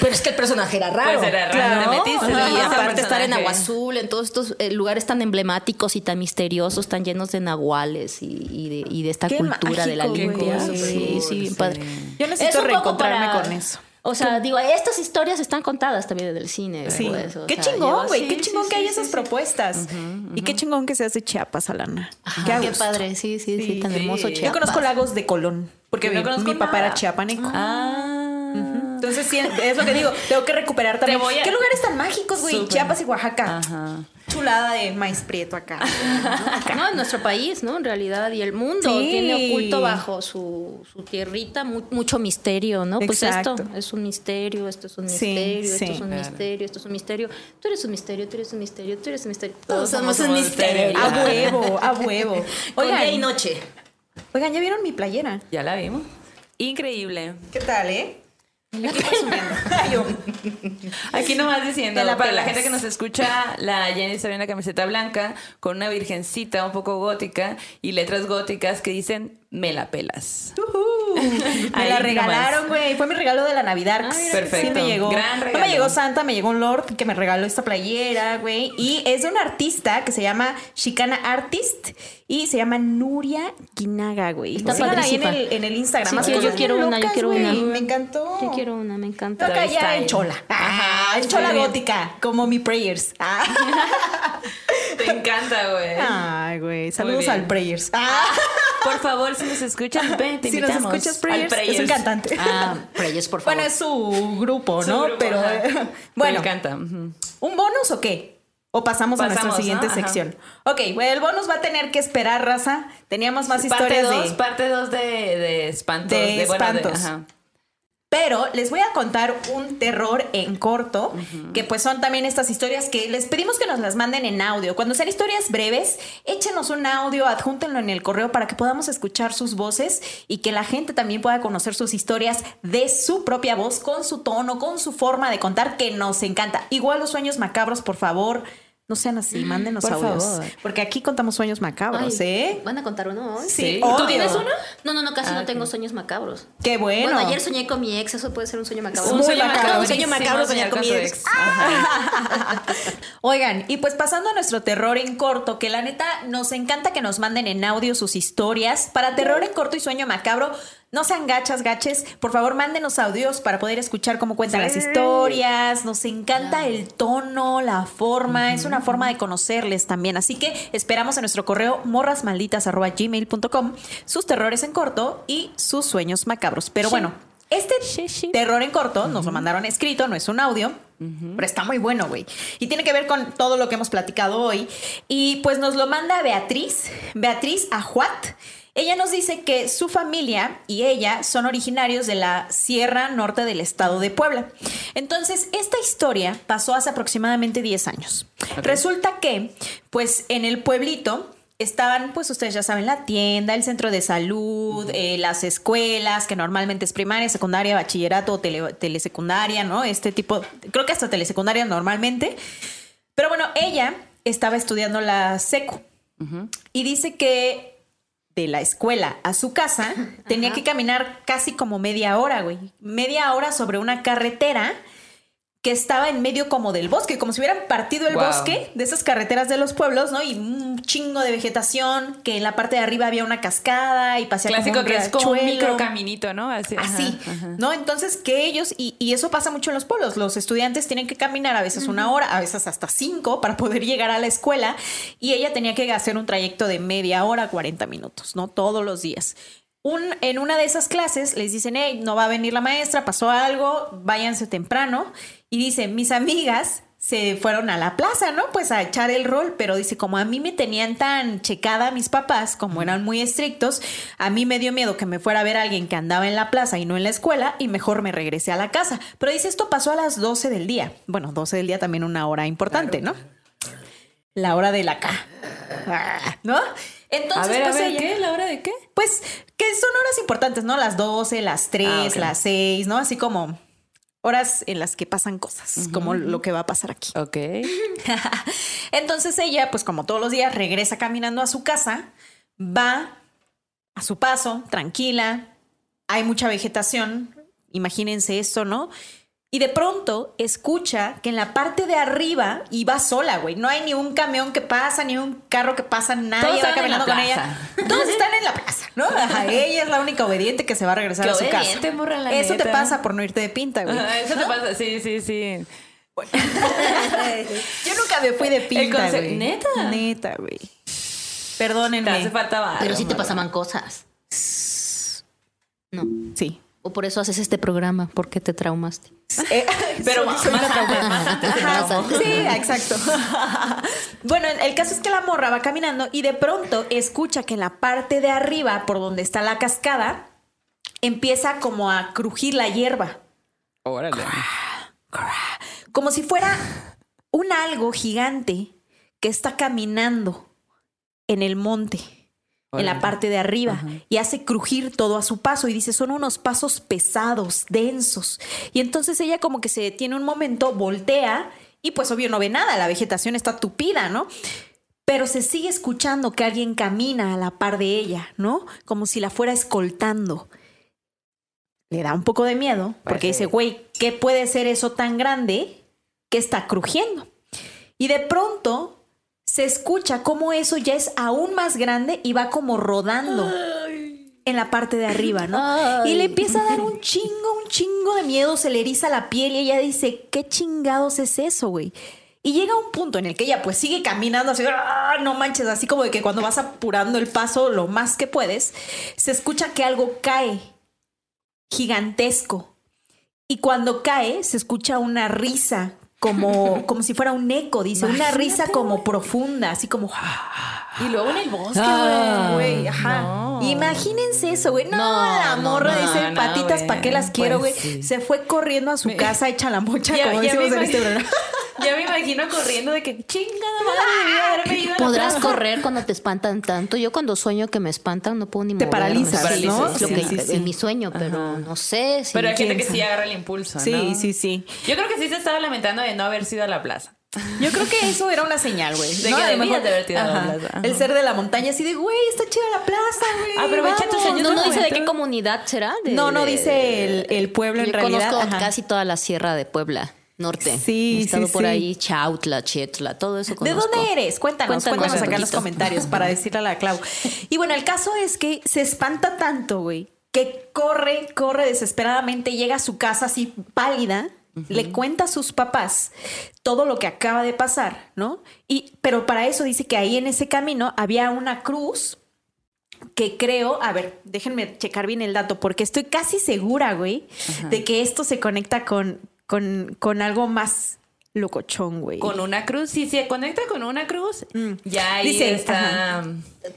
Pero es que el personaje era raro. Pues era raro, Claro. te metiste, Y ¿no? Aparte estar en. Agua Azul, en todos estos eh, lugares tan emblemáticos y tan misteriosos, tan llenos de nahuales y, y de, y de esta Qué cultura de la mágico, limpia. Sí, sí, bien padre. Yo necesito Es reencontrarme para- con eso. O sea, digo, estas historias están contadas también en el cine. Sí. pues, o qué sea, chingón, güey. sí, qué chingón que hay esas propuestas. Y qué chingón que seas de Chiapas, Alana. Ajá, Qué, padre, sí, sí, sí, tan hermoso Yo Yo Chiapas. conozco lagos de Colón, porque no mi, mi papá era chiapaneco. Ah. Entonces, sí, es lo que digo. Tengo que recuperar también. A- ¿Qué lugares tan mágicos, güey? Chiapas y Oaxaca. Ajá. Chulada de maíz prieto [laughs] acá. No, en nuestro país, ¿no? En realidad, y el mundo Sí. tiene oculto bajo su, su tierrita mu- mucho misterio, ¿no? Pues Exacto. esto es un misterio, esto es un misterio, sí. esto es un Claro. misterio, esto es un misterio. Tú eres un misterio, tú eres un misterio, tú eres un misterio. Todos Todos somos somos un misterio. misterio. A huevo, a huevo. [laughs] Con día y Oigan, noche. oigan, ¿ya vieron mi playera? Ya la vimos. Increíble. ¿Qué tal, eh? [laughs] Aquí nomás diciendo, la para la gente que nos escucha, la Jenny está en una camiseta blanca con una virgencita un poco gótica y letras góticas que dicen me la pelas. Me la regalaron, güey. Fue mi regalo de la Navidad. Ah, Perfecto. Sí me llegó. Gran No me llegó Santa, me llegó un Lord que me regaló esta playera, güey. Y es de una artista que se llama Chicana Artist y se llama Nuria Guinaga, güey. Está Síganla ahí en padrísima. el, en el Instagram. Sí, yo quiero una, yo quiero una. Me encantó. Yo quiero una, me encanta. Toca ya en chola. Ajá, en sí, chola bien. gótica, como mi prayers. Ah. [laughs] Te encanta, güey. Ay, güey. Saludos al prayers. Ah. [laughs] Por favor, si nos escuchan, ven, te Si nos escuchas, al Prayers, es un cantante. Ah, Reyes, por favor. Bueno, es su grupo, Su ¿no? grupo, Pero ajá. eh, [laughs] bueno, Me encanta. ¿un bonus o qué? ¿O pasamos, a nuestra siguiente sección? Ok, bueno, el bonus va a tener que esperar, raza. Teníamos más Parte historias 2, de... parte 2 de, de espantos. De bueno, espantos. ajá. Pero les voy a contar un terror en corto, que pues son también estas historias que les pedimos que nos las manden en audio. Cuando sean historias breves, échenos un audio, adjúntenlo en el correo para que podamos escuchar sus voces y que la gente también pueda conocer sus historias de su propia voz, con su tono, con su forma de contar, que nos encanta. Igual los sueños macabros, por favor. No sean así, mándenos Por audios. favor. Porque aquí contamos sueños macabros, Ay, ¿eh? ¿Van a contar uno hoy? Sí, ¿Tú obvio. tienes uno? No, no, no, casi Ah, no ok. tengo sueños macabros. Qué bueno. Bueno, ayer soñé con mi ex, eso puede ser un sueño macabro. Muy macabro. Un sueño macabro soñar con mi ex. ex. [laughs] Oigan, y pues pasando a nuestro terror en corto, que la neta nos encanta que nos manden en audio sus historias. Para terror en corto y sueño macabro, no sean gachas, gaches. Por favor, mándenos audios para poder escuchar cómo cuentan las historias. Nos encanta el tono, la forma. Es una forma de conocerles también. Así que esperamos en nuestro correo morrasmalditas.gmail.com sus terrores en corto y sus sueños macabros. Pero bueno, este terror en corto nos lo mandaron escrito, no es un audio. Pero está muy bueno, güey. Y tiene que ver con todo lo que hemos platicado hoy. Y pues nos lo manda Beatriz, Beatriz Ajuat. Ella nos dice que su familia y ella son originarios de la Sierra Norte del estado de Puebla. Entonces, esta historia pasó hace aproximadamente 10 años. Resulta que, pues, en el pueblito estaban, pues ustedes ya saben, la tienda, el centro de salud, eh, las escuelas, que normalmente es primaria, secundaria, bachillerato o tele- telesecundaria, ¿no? Este tipo, creo que hasta telesecundaria normalmente. Pero bueno, ella estaba estudiando la secu y dice que de la escuela a su casa tenía que caminar casi como media hora, güey. Media hora sobre una carretera que estaba en medio como del bosque, como si hubieran partido el Wow. bosque de esas carreteras de los pueblos, ¿no? Y un chingo de vegetación, que en la parte de arriba había una cascada y paseaba Clásico como un que es como un micro caminito, ¿no? Así. Así, ajá. ¿no? Entonces, que ellos, y, y eso pasa mucho en los pueblos, los estudiantes tienen que caminar a veces una hora, a veces hasta cinco para poder llegar a la escuela, y ella tenía que hacer un trayecto de media hora, 40 minutos, ¿no? Todos los días. Un, en una de esas clases les dicen, hey, no va a venir la maestra, pasó algo, váyanse temprano. Y dice, mis amigas se fueron a la plaza, ¿no? Pues a echar el rol, pero dice, como a mí me tenían tan checada mis papás, como eran muy estrictos, a mí me dio miedo que me fuera a ver a alguien que andaba en la plaza y no en la escuela y mejor me regresé a la casa. Pero dice, esto pasó a las 12 del día. Bueno, 12 del día también una hora importante, ¿no? La hora de la K. ¿No? Entonces, A ver, a pues ver, ella- ¿qué? ¿La hora de qué? pues que son horas importantes, ¿no? Las 12, las 3, Ah, las 6, ¿no? Así como horas en las que pasan cosas, como lo que va a pasar aquí. Ok. [laughs] Entonces ella, pues como todos los días, regresa caminando a su casa, va a su paso, tranquila, hay mucha vegetación, imagínense esto, ¿no? Y de pronto escucha que en la parte de arriba, va sola, güey, no hay ni un camión que pasa, ni un carro que pasa, nadie Todos va están en la caminando con plaza. ella. Todos están en la plaza, ¿no? [laughs] Ajá, ella es la única obediente que se va a regresar Qué a su casa. morra, la Eso te pasa por no irte de pinta, güey. Ajá, Eso te pasa, sí, sí, sí. [laughs] Yo nunca me fui de pinta, güey. ¿Neta? Neta, güey. Te Perdónenme. hace falta barro, Pero sí te pasaban cosas. No. Sí. O por eso haces este programa, porque te traumaste. Eh, [laughs] Pero soy- más, soy más antes, más antes. Sí, exacto. [laughs] bueno, el caso es que la morra va caminando y de pronto escucha que en la parte de arriba, por donde está la cascada, empieza como a crujir la hierba. Órale. Como si fuera un algo gigante que está caminando en el monte, en la parte de arriba, y hace crujir todo a su paso. Y dice, son unos pasos pesados, densos. Y entonces ella como que se detiene un momento, voltea, y pues obvio no ve nada, la vegetación está tupida, ¿no? Pero se sigue escuchando que alguien camina a la par de ella, ¿no? Como si la fuera escoltando. Le da un poco de miedo, porque sí. dice, güey, ¿qué puede ser eso tan grande que está crujiendo? Y de pronto se escucha cómo eso ya es aún más grande y va como rodando en la parte de arriba, ¿no? Y le empieza a dar un chingo, un chingo de miedo, se le eriza la piel y ella dice, ¿qué chingados es eso, güey? Y llega un punto en el que ella pues sigue caminando así, ¡ah! no manches, así como de que cuando vas apurando el paso lo más que puedes, se escucha que algo cae gigantesco. Y cuando cae, se escucha una risa, como, como si fuera un eco, dice, una risa como profunda, así como... Y luego en el bosque, Ah, güey. güey, ajá. No. Imagínense eso, güey. No, No, la morra no, dice patitas, güey. ¿para qué las quiero, güey? Pues sí. Se fue corriendo a su casa [laughs] hecha la mocha, Ya- como decimos en este programa. Ya me imagino corriendo de que chingada madre debí haberme ido a la Podrás plaza. correr cuando te espantan tanto. Yo cuando sueño que me espantan no puedo ni Te moverme. paralizas, Sí, ¿no? Es lo Sí, que sí, sí. en mi sueño, pero no sé si Pero hay gente que sí agarra el impulso, Sí, ¿no? sí, sí. Yo creo que sí se estaba lamentando de no haber sido a la plaza. Yo creo que eso era una señal, güey. De que A lo debías de haber tirado a la Ajá. plaza. El ser de la montaña, así de, güey, está chida la plaza, güey. Aprovecha tus vamos". años no, no de dice de qué comunidad será. De- No, no dice el, el pueblo en Yo realidad. conozco Ajá. casi toda la sierra de Puebla, norte. Sí, He estado sí, por sí. ahí, Chautla, Chetla, todo eso ¿De conozco. dónde eres? Cuéntanos, Cuéntanos cuéntanos, acá en los comentarios para [laughs] decirle a la Clau. Y bueno, el caso es que se espanta tanto, güey, que corre, corre desesperadamente, llega a su casa así pálida, le cuenta a sus papás todo lo que acaba de pasar, ¿no? Y, pero para eso dice que ahí en ese camino había una cruz que creo, a ver, déjenme checar bien el dato, porque estoy casi segura, güey, de que esto se conecta con, con, con algo más locochón, güey. Con una cruz, si se conecta con una cruz, ya ahí Dice, está. ajá.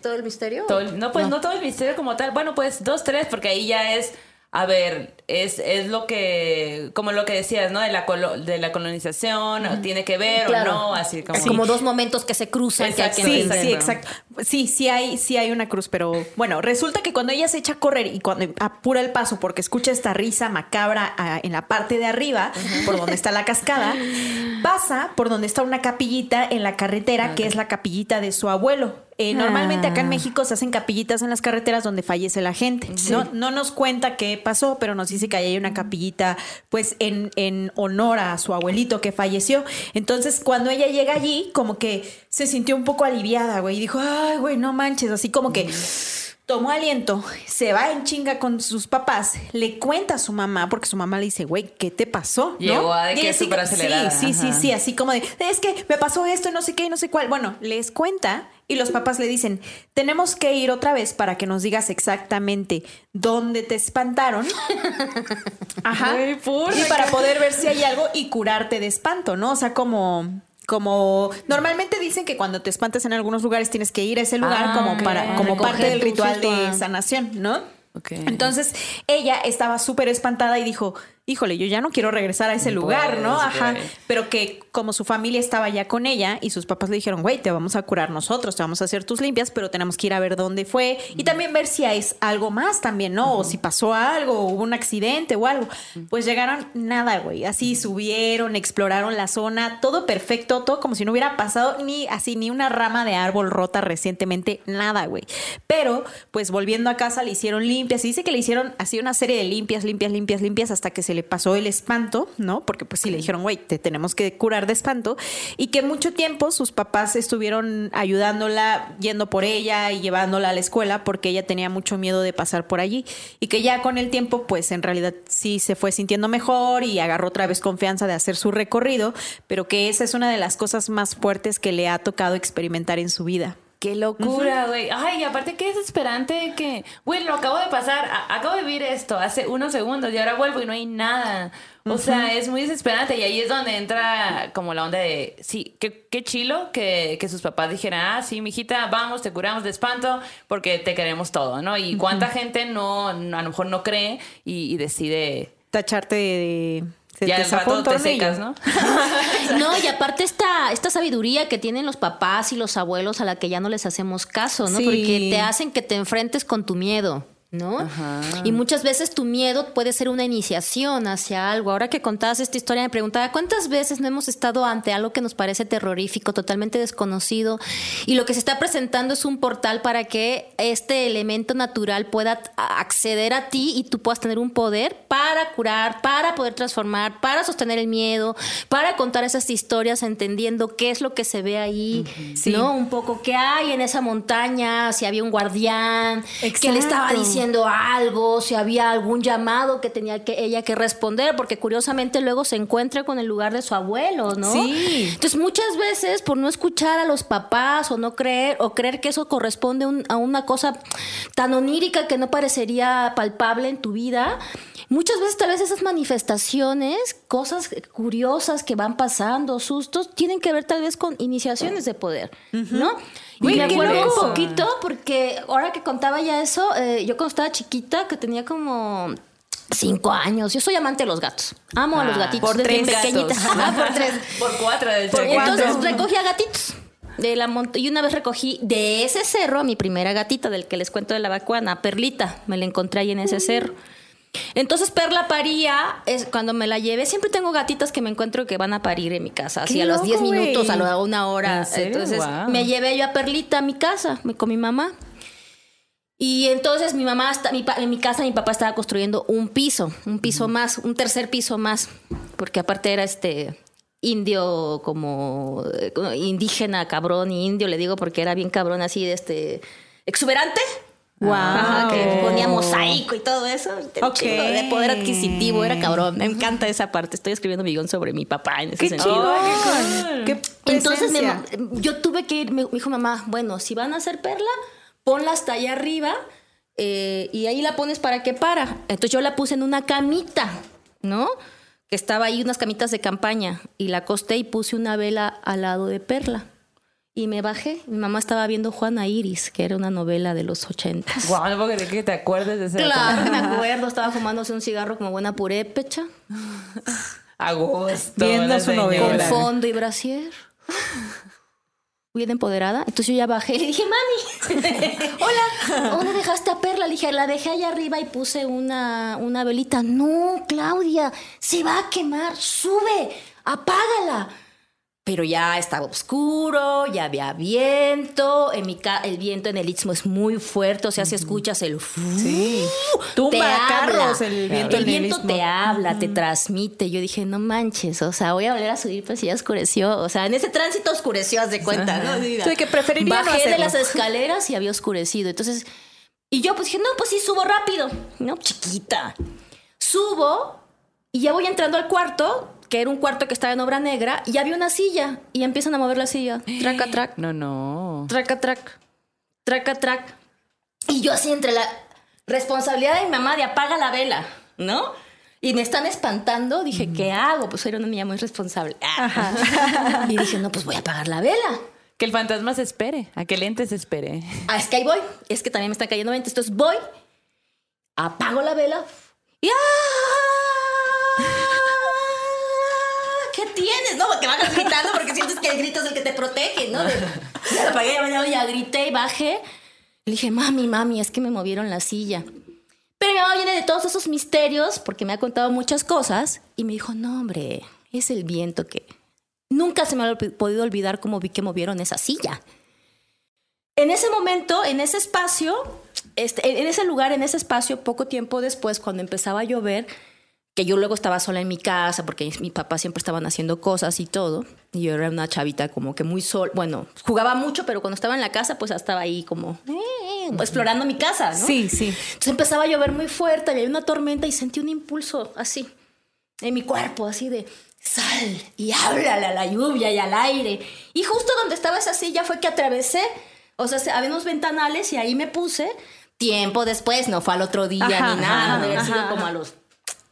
¿Todo el misterio? todo el- no, pues no. todo el misterio como tal. Bueno, pues dos, tres, porque ahí ya es. A ver, es, es lo que, como lo que decías, ¿no? De la, colo- de la colonización, tiene que ver Claro. o no, así como. Es como dos momentos que se cruzan que hay que Exacto, Sí, sí, exacto. exacto. Sí, sí hay, sí hay una cruz, pero bueno, resulta que cuando ella se echa a correr y cuando apura el paso porque escucha esta risa macabra ah, en la parte de arriba, por donde está la cascada, [laughs] pasa por donde está una capillita en la carretera, que es la capillita de su abuelo. Eh, normalmente acá en México se hacen capillitas en las carreteras donde fallece la gente. No, no nos cuenta qué pasó, pero nos dice que ahí hay una capillita, pues, en, en honor a su abuelito que falleció. Entonces, cuando ella llega allí, como que se sintió un poco aliviada, güey, y dijo, ay, güey, no manches, así como que tomó aliento, se va en chinga con sus papás, le cuenta a su mamá, porque su mamá le dice, güey, ¿qué te pasó? ¿No? Llegó a de que súper acelerada, Sí, sí, sí, sí, así como de, es que me pasó esto y no sé qué y no sé cuál. Bueno, les cuenta y los papás le dicen, tenemos que ir otra vez para que nos digas exactamente dónde te espantaron. [laughs] Ajá. Y para poder ver si hay algo y curarte de espanto, ¿no? O sea, como... Como normalmente dicen que cuando te espantas en algunos lugares tienes que ir a ese lugar Ah, como para como Recoger parte del tu ritual de sanación, ¿no? Entonces ella estaba súper espantada y dijo, híjole, yo ya no quiero regresar a ese lugar, ¿no? Pues, Ajá. Pero que como su familia estaba ya con ella y sus papás le dijeron, güey, te vamos a curar nosotros, te vamos a hacer tus limpias, pero tenemos que ir a ver dónde fue y también ver si es algo más también, ¿no? O si pasó algo, o hubo un accidente o algo. Pues llegaron nada, güey. Así subieron, exploraron la zona, todo perfecto, todo como si no hubiera pasado ni así, ni una rama de árbol rota recientemente, nada, güey. Pero, pues volviendo a casa le hicieron limpias y dice que le hicieron así una serie de limpias, limpias, limpias, limpias hasta que se le le pasó el espanto, ¿no? Porque pues sí le dijeron, güey, te tenemos que curar de espanto. Y que mucho tiempo sus papás estuvieron ayudándola, yendo por ella y llevándola a la escuela porque ella tenía mucho miedo de pasar por allí. Y que ya con el tiempo, pues en realidad sí se fue sintiendo mejor y agarró otra vez confianza de hacer su recorrido, pero que esa es una de las cosas más fuertes que le ha tocado experimentar en su vida. Qué locura, güey. Ay, y aparte qué desesperante que, güey, lo acabo de pasar, a- acabo de vivir esto hace unos segundos y ahora vuelvo y no hay nada. O sea, es muy desesperante y ahí es donde entra como la onda de, sí, qué, qué chilo que, que sus papás dijeran, ah, sí, mijita, vamos, te curamos de espanto porque te queremos todo, ¿no? Y cuánta gente no, no- a lo mejor no cree y, y decide... Tacharte de... se ya te rato un te secas, ¿no? [laughs] No, y aparte esta, esta sabiduría que tienen los papás y los abuelos a la que ya no les hacemos caso, ¿no? Sí. Porque te hacen que te enfrentes con tu miedo. ¿No? Y muchas veces tu miedo puede ser una iniciación hacia algo. Ahora que contabas esta historia, me preguntaba cuántas veces no hemos estado ante algo que nos parece terrorífico, totalmente desconocido, y lo que se está presentando es un portal para que este elemento natural pueda acceder a ti y tú puedas tener un poder para curar, para poder transformar, para sostener el miedo, para contar esas historias entendiendo qué es lo que se ve ahí. ¿no? Un poco qué hay en esa montaña, si había un guardián, que le estaba Exacto. Diciendo algo, si había algún llamado que tenía que ella que responder, porque curiosamente luego se encuentra con el lugar de su abuelo, ¿no? Sí. Entonces muchas veces por no escuchar a los papás o no creer o creer que eso corresponde un- a una cosa tan onírica que no parecería palpable en tu vida, muchas veces tal vez esas manifestaciones, cosas curiosas que van pasando, sustos, tienen que ver tal vez con iniciaciones de poder, ¿no? Güey, y me acuerdo un poquito porque ahora que contaba ya eso, eh, yo cuando estaba chiquita, que tenía como cinco años, yo soy amante de los gatos. Amo a los Ah, gatitos por desde tres pequeñita. gatos. Ah, [laughs] por tres. Por cuatro, de hecho. Por- entonces recogía gatitos. De la y una vez recogí de ese cerro a mi primera gatita, del que les cuento de la vacuana, Perlita. Me la encontré ahí en ese cerro. Entonces Perla paría, es cuando me la llevé, siempre tengo gatitas que me encuentro que van a parir en mi casa, así ¡Qué a los loco, 10 minutos, a lo- a una hora. Entonces me llevé yo a Perlita a mi casa, con mi mamá. Y entonces mi mamá, está, mi pa- en mi casa mi papá estaba construyendo un piso, un piso más, un tercer piso más, porque aparte era este indio como eh, como indígena, cabrón y indio, le digo porque era bien cabrón así de este exuberante. Wow. Ajá, que ponía mosaico y todo eso. Un Ok. chingo de poder adquisitivo, era cabrón. Me encanta esa parte. Estoy escribiendo mi guion sobre mi papá en ese ¡Qué sentido. chido! ¡Qué Entonces me- yo tuve que ir, me me dijo mamá, bueno, si van a hacer perla, ponla hasta allá arriba eh, y ahí la pones para que para. Entonces yo la puse en una camita, ¿no? Que estaba ahí unas camitas de campaña y la acosté y puse una vela al lado de perla. Y me bajé. Mi mamá estaba viendo Juana Iris, que era una novela de los ochentas. Guau, no puedo creer que te acuerdes de ese Claro, me [laughs] acuerdo. Estaba fumándose un cigarro como buena purépecha, Agosto. Viendo su novela. con fondo y brasier. Bien empoderada. Entonces yo ya bajé y le dije, mami, [laughs] hola, ¿dónde dejaste a Perla? Le dije, la dejé allá arriba y puse una, una velita. No, Claudia, se va a quemar, sube, apágala. Pero ya estaba oscuro, ya había viento. En mi ca- el viento en el istmo es muy fuerte, o sea, si escuchas el Sí. Tumba carros el viento El en el viento istmo. te habla, te transmite. Yo dije, no manches, o sea, voy a volver a subir, pues ya oscureció. O sea, en ese tránsito oscureció, haz de cuenta, ¿no? Sí, que preferiría no Bajé de hacerlo. las escaleras y había oscurecido. Entonces, y yo pues dije, no, pues sí, subo rápido. No, chiquita. Subo y ya voy entrando al cuarto, que era un cuarto que estaba en obra negra, y había una silla. Y empiezan a mover la silla. Traca, trac. No, no. Traca, trac. Traca, trac. Y yo así entre la responsabilidad de mi mamá de apaga la vela, ¿no? Y me están espantando. Dije, ¿qué hago? Pues era una niña muy responsable. [laughs] y dije, no, pues voy a apagar la vela. Que el fantasma se espere, a que el ente se espere. Ah, es que ahí voy. Es que también me están cayendo mentes. Entonces voy, apago la vela y ¡ah! Tienes? No, porque vas gritando porque sientes que el grito es el que te protege, ¿no? De- Ya la apagué, ya, ya, grité y bajé. Le dije, mami, mami, es que me movieron la silla. Pero mi mamá viene de todos esos misterios porque me ha contado muchas cosas y me dijo, no, hombre, es el viento que... Nunca se me ha podido olvidar cómo vi que movieron esa silla. En ese momento, en ese espacio, este, en ese lugar, en ese espacio, poco tiempo después, cuando empezaba a llover, que yo luego estaba sola en mi casa porque mi papá siempre estaban haciendo cosas y todo. Y yo era una chavita como que muy sol, bueno, jugaba mucho, pero cuando estaba en la casa, pues estaba ahí como eh, explorando mi casa, ¿no? Sí, sí. Entonces empezaba a llover muy fuerte, había una tormenta y sentí un impulso así en mi cuerpo, así de sal y háblale a la lluvia y al aire. Y justo donde estaba esa silla fue que atravesé, o sea, se- había unos ventanales y ahí me puse. Tiempo después, no fue al otro día Ajá, ni nada, ajá, debe haber sido ajá. como a los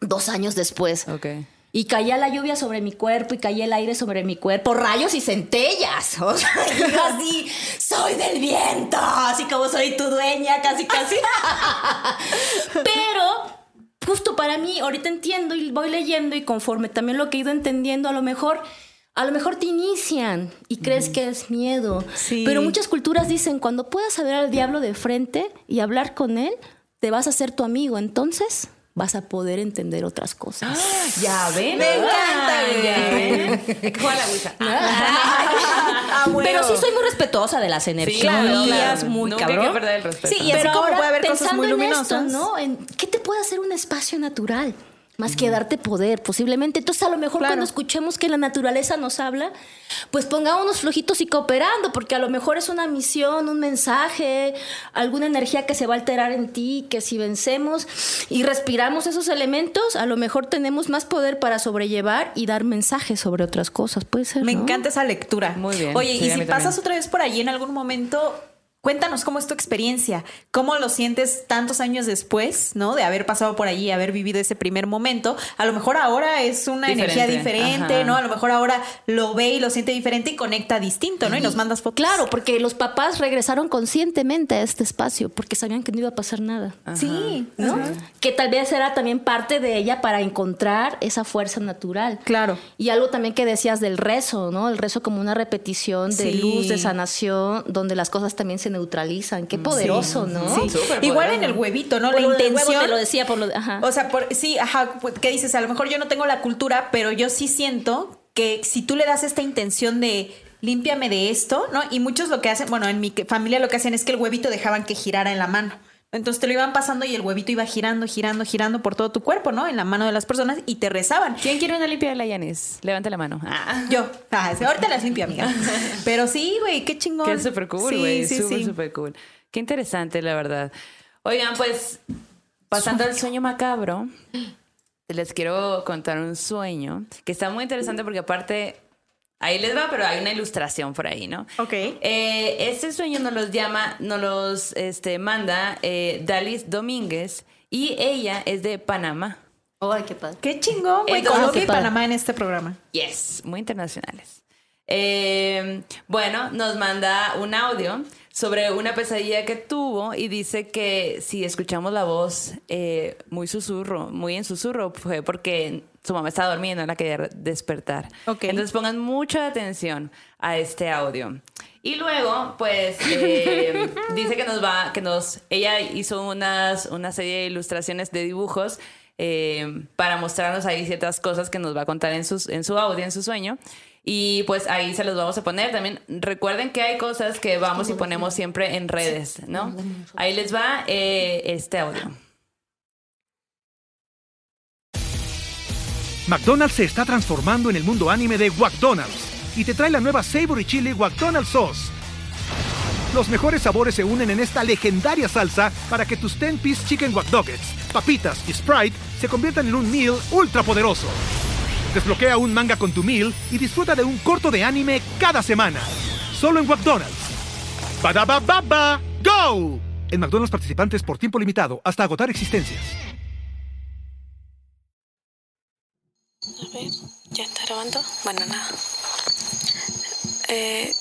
dos años después. Ok. Y caía la lluvia sobre mi cuerpo y caía el aire sobre mi cuerpo, rayos y centellas. [laughs] O sea, yo así, soy del viento, así como soy tu dueña, casi, casi. [laughs] Pero justo para mí, ahorita entiendo y voy leyendo y conforme también lo que he ido entendiendo, a lo mejor, a lo mejor te inician y crees que es miedo. Sí. Pero muchas culturas dicen, cuando puedas ver al diablo de frente y hablar con él, te vas a hacer tu amigo. Entonces vas a poder entender otras cosas. [gasps] Ya ven. Me encanta, güey. Ya ven. [laughs] Hay que jugar a la Ouija. [laughs] Ah, huevo. Pero sí soy muy respetuosa de las energías, claro, claro. muy Nunca cabrón. hay que perder el respeto. Sí, y así Pero como ahora, puede haber cosas pensando muy en luminosas. esto, ¿no? En ¿Qué te puede hacer un espacio natural? Más que darte poder, posiblemente. Entonces, a lo mejor Claro. cuando escuchemos que la naturaleza nos habla, pues pongámonos flojitos y cooperando, porque a lo mejor es una misión, un mensaje, alguna energía que se va a alterar en ti, que si vencemos y respiramos esos elementos, a lo mejor tenemos más poder para sobrellevar y dar mensajes sobre otras cosas. Puede ser. Me ¿no? encanta esa lectura. Muy bien. Oye, Sí, y si pasas también. otra vez por allí en algún momento, cuéntanos cómo es tu experiencia, cómo lo sientes tantos años después, ¿no? De haber pasado por allí, haber vivido ese primer momento. A lo mejor ahora es una Diferente. energía diferente, Ajá. ¿no? A lo mejor ahora lo ve y lo siente diferente y conecta distinto, ¿no? Y nos mandas fotos. Claro, porque los papás regresaron conscientemente a este espacio porque sabían que no iba a pasar nada. Sí, ¿no? Que tal vez era también parte de ella para encontrar esa fuerza natural. Claro. Y algo también que decías del rezo, ¿no? El rezo como una repetición de Sí. luz, de sanación, donde las cosas también se neutralizan. Qué poderoso, ¿no? Sí. Súper Igual poderoso. en el huevito, ¿no? Por la lo del huevo intención. te lo decía por lo de- ajá. O sea, por, sí, ajá, pues, ¿qué dices? A lo mejor yo no tengo la cultura, pero yo sí siento que si tú le das esta intención de límpiame de esto, ¿no? Y muchos lo que hacen, bueno, en mi familia lo que hacen es que el huevito dejaban que girara en la mano. Entonces te lo iban pasando y el huevito iba girando, girando, girando por todo tu cuerpo, ¿no? En la mano de las personas y te rezaban. ¿Quién quiere una limpia de la Yanis? Levante la mano. Ah. [laughs] Yo, ah, sí, ahorita las limpio, amiga. [laughs] Pero sí, güey, qué chingón. Es súper cool, Sí, güey. sí, súper, sí. súper cool. Qué interesante, la verdad. Oigan, pues, pasando al sueño macabro, les quiero contar un sueño que está muy interesante porque aparte, ahí les va, pero hay una ilustración por ahí, ¿no? Ok. Eh, este sueño nos los llama, nos los este, manda eh, Dalis Domínguez y ella es de Panamá. Ay, qué padre. Qué chingón, güey. Colombia y. Panamá en este programa. Yes, muy internacionales. Eh, bueno, nos manda un audio sobre una pesadilla que tuvo y dice que si escuchamos la voz eh, muy susurro, muy en susurro, fue porque su mamá estaba durmiendo, no la quería despertar. Ok. Entonces pongan mucha atención a este audio. Y luego, pues, eh, [laughs] dice que nos va, que nos, ella hizo unas, una serie de ilustraciones de dibujos eh, para mostrarnos ahí ciertas cosas que nos va a contar en, sus, en su audio, en su sueño. Y pues ahí se los vamos a poner. También recuerden que hay cosas que vamos y ponemos siempre en redes, ¿no? Ahí les va eh, este audio. McDonald's se está transformando en el mundo anime de McDonald's y te trae la nueva Savory Chili McDonald's Sauce. Los mejores sabores se unen en esta legendaria salsa para que tus 10-piece chicken wack papitas y Sprite se conviertan en un meal ultra poderoso. Desbloquea un manga con tu meal y disfruta de un corto de anime cada semana. Solo en McDonald's. Badaba baba, go! En McDonald's participantes por tiempo limitado hasta agotar existencias. A ver, ¿ya está grabando? Bueno, nada. Eh,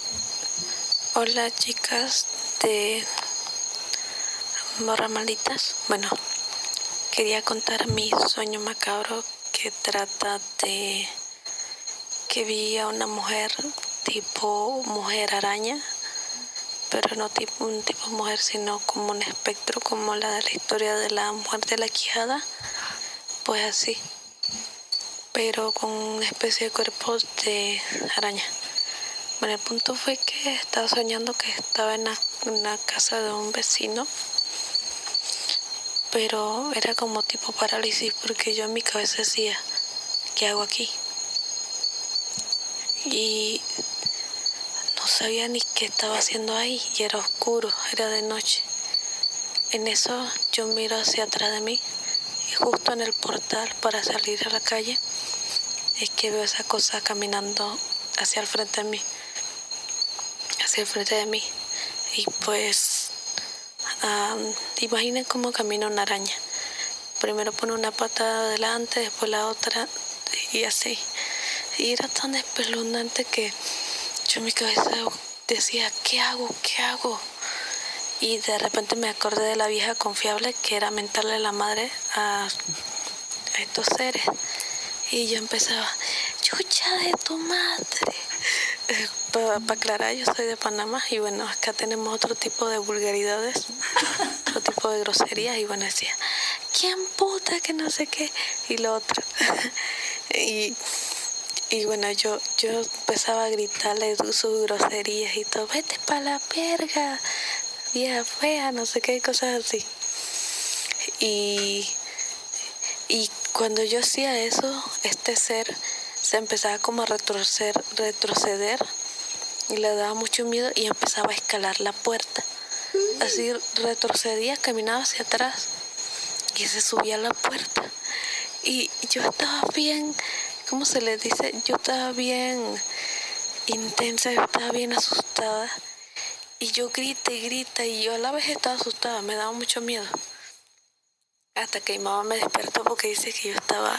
hola, chicas de Morra Malditas. Bueno, quería contar mi sueño macabro que trata de que vi a una mujer tipo mujer araña, pero no tipo un tipo mujer, sino como un espectro, como la de la historia de la mujer de la quijada. Pues así pero con una especie de cuerpos de araña. Bueno, el punto fue que estaba soñando que estaba en la, en la casa de un vecino pero era como tipo parálisis porque yo en mi cabeza decía, ¿qué hago aquí? Y no sabía ni qué estaba haciendo ahí y era oscuro, era de noche. En eso yo miro hacia atrás de mí y justo en el portal para salir a la calle es que veo esa cosa caminando hacia el frente de mí, hacia el frente de mí. Y pues um, imaginen cómo camina una araña. Primero pone una pata adelante, después la otra y así. Y era tan espeluznante que yo en mi cabeza decía, ¿qué hago? ¿Qué hago? Y de repente me acordé de la vieja confiable que era mentarle la madre a, a estos seres. Y yo empezaba, chucha de tu madre. Para aclarar, yo soy de Panamá y bueno, acá tenemos otro tipo de vulgaridades, otro tipo de groserías y bueno, decía, ¿quién puta que no sé qué? Y lo otro. [laughs] y, y bueno, yo, yo empezaba a gritarle sus groserías y todo, vete para la verga, vieja fea, no sé qué, cosas así. Y, y cuando yo hacía eso, este ser se empezaba como a retroceder, retroceder y le daba mucho miedo y empezaba a escalar la puerta. Así retrocedía, caminaba hacia atrás y se subía a la puerta. Y yo estaba bien, ¿cómo se le dice? Yo estaba bien intensa, yo estaba bien asustada. Y yo grita y grita y yo a la vez estaba asustada, me daba mucho miedo. Hasta que mi mamá me despertó porque dice que yo estaba,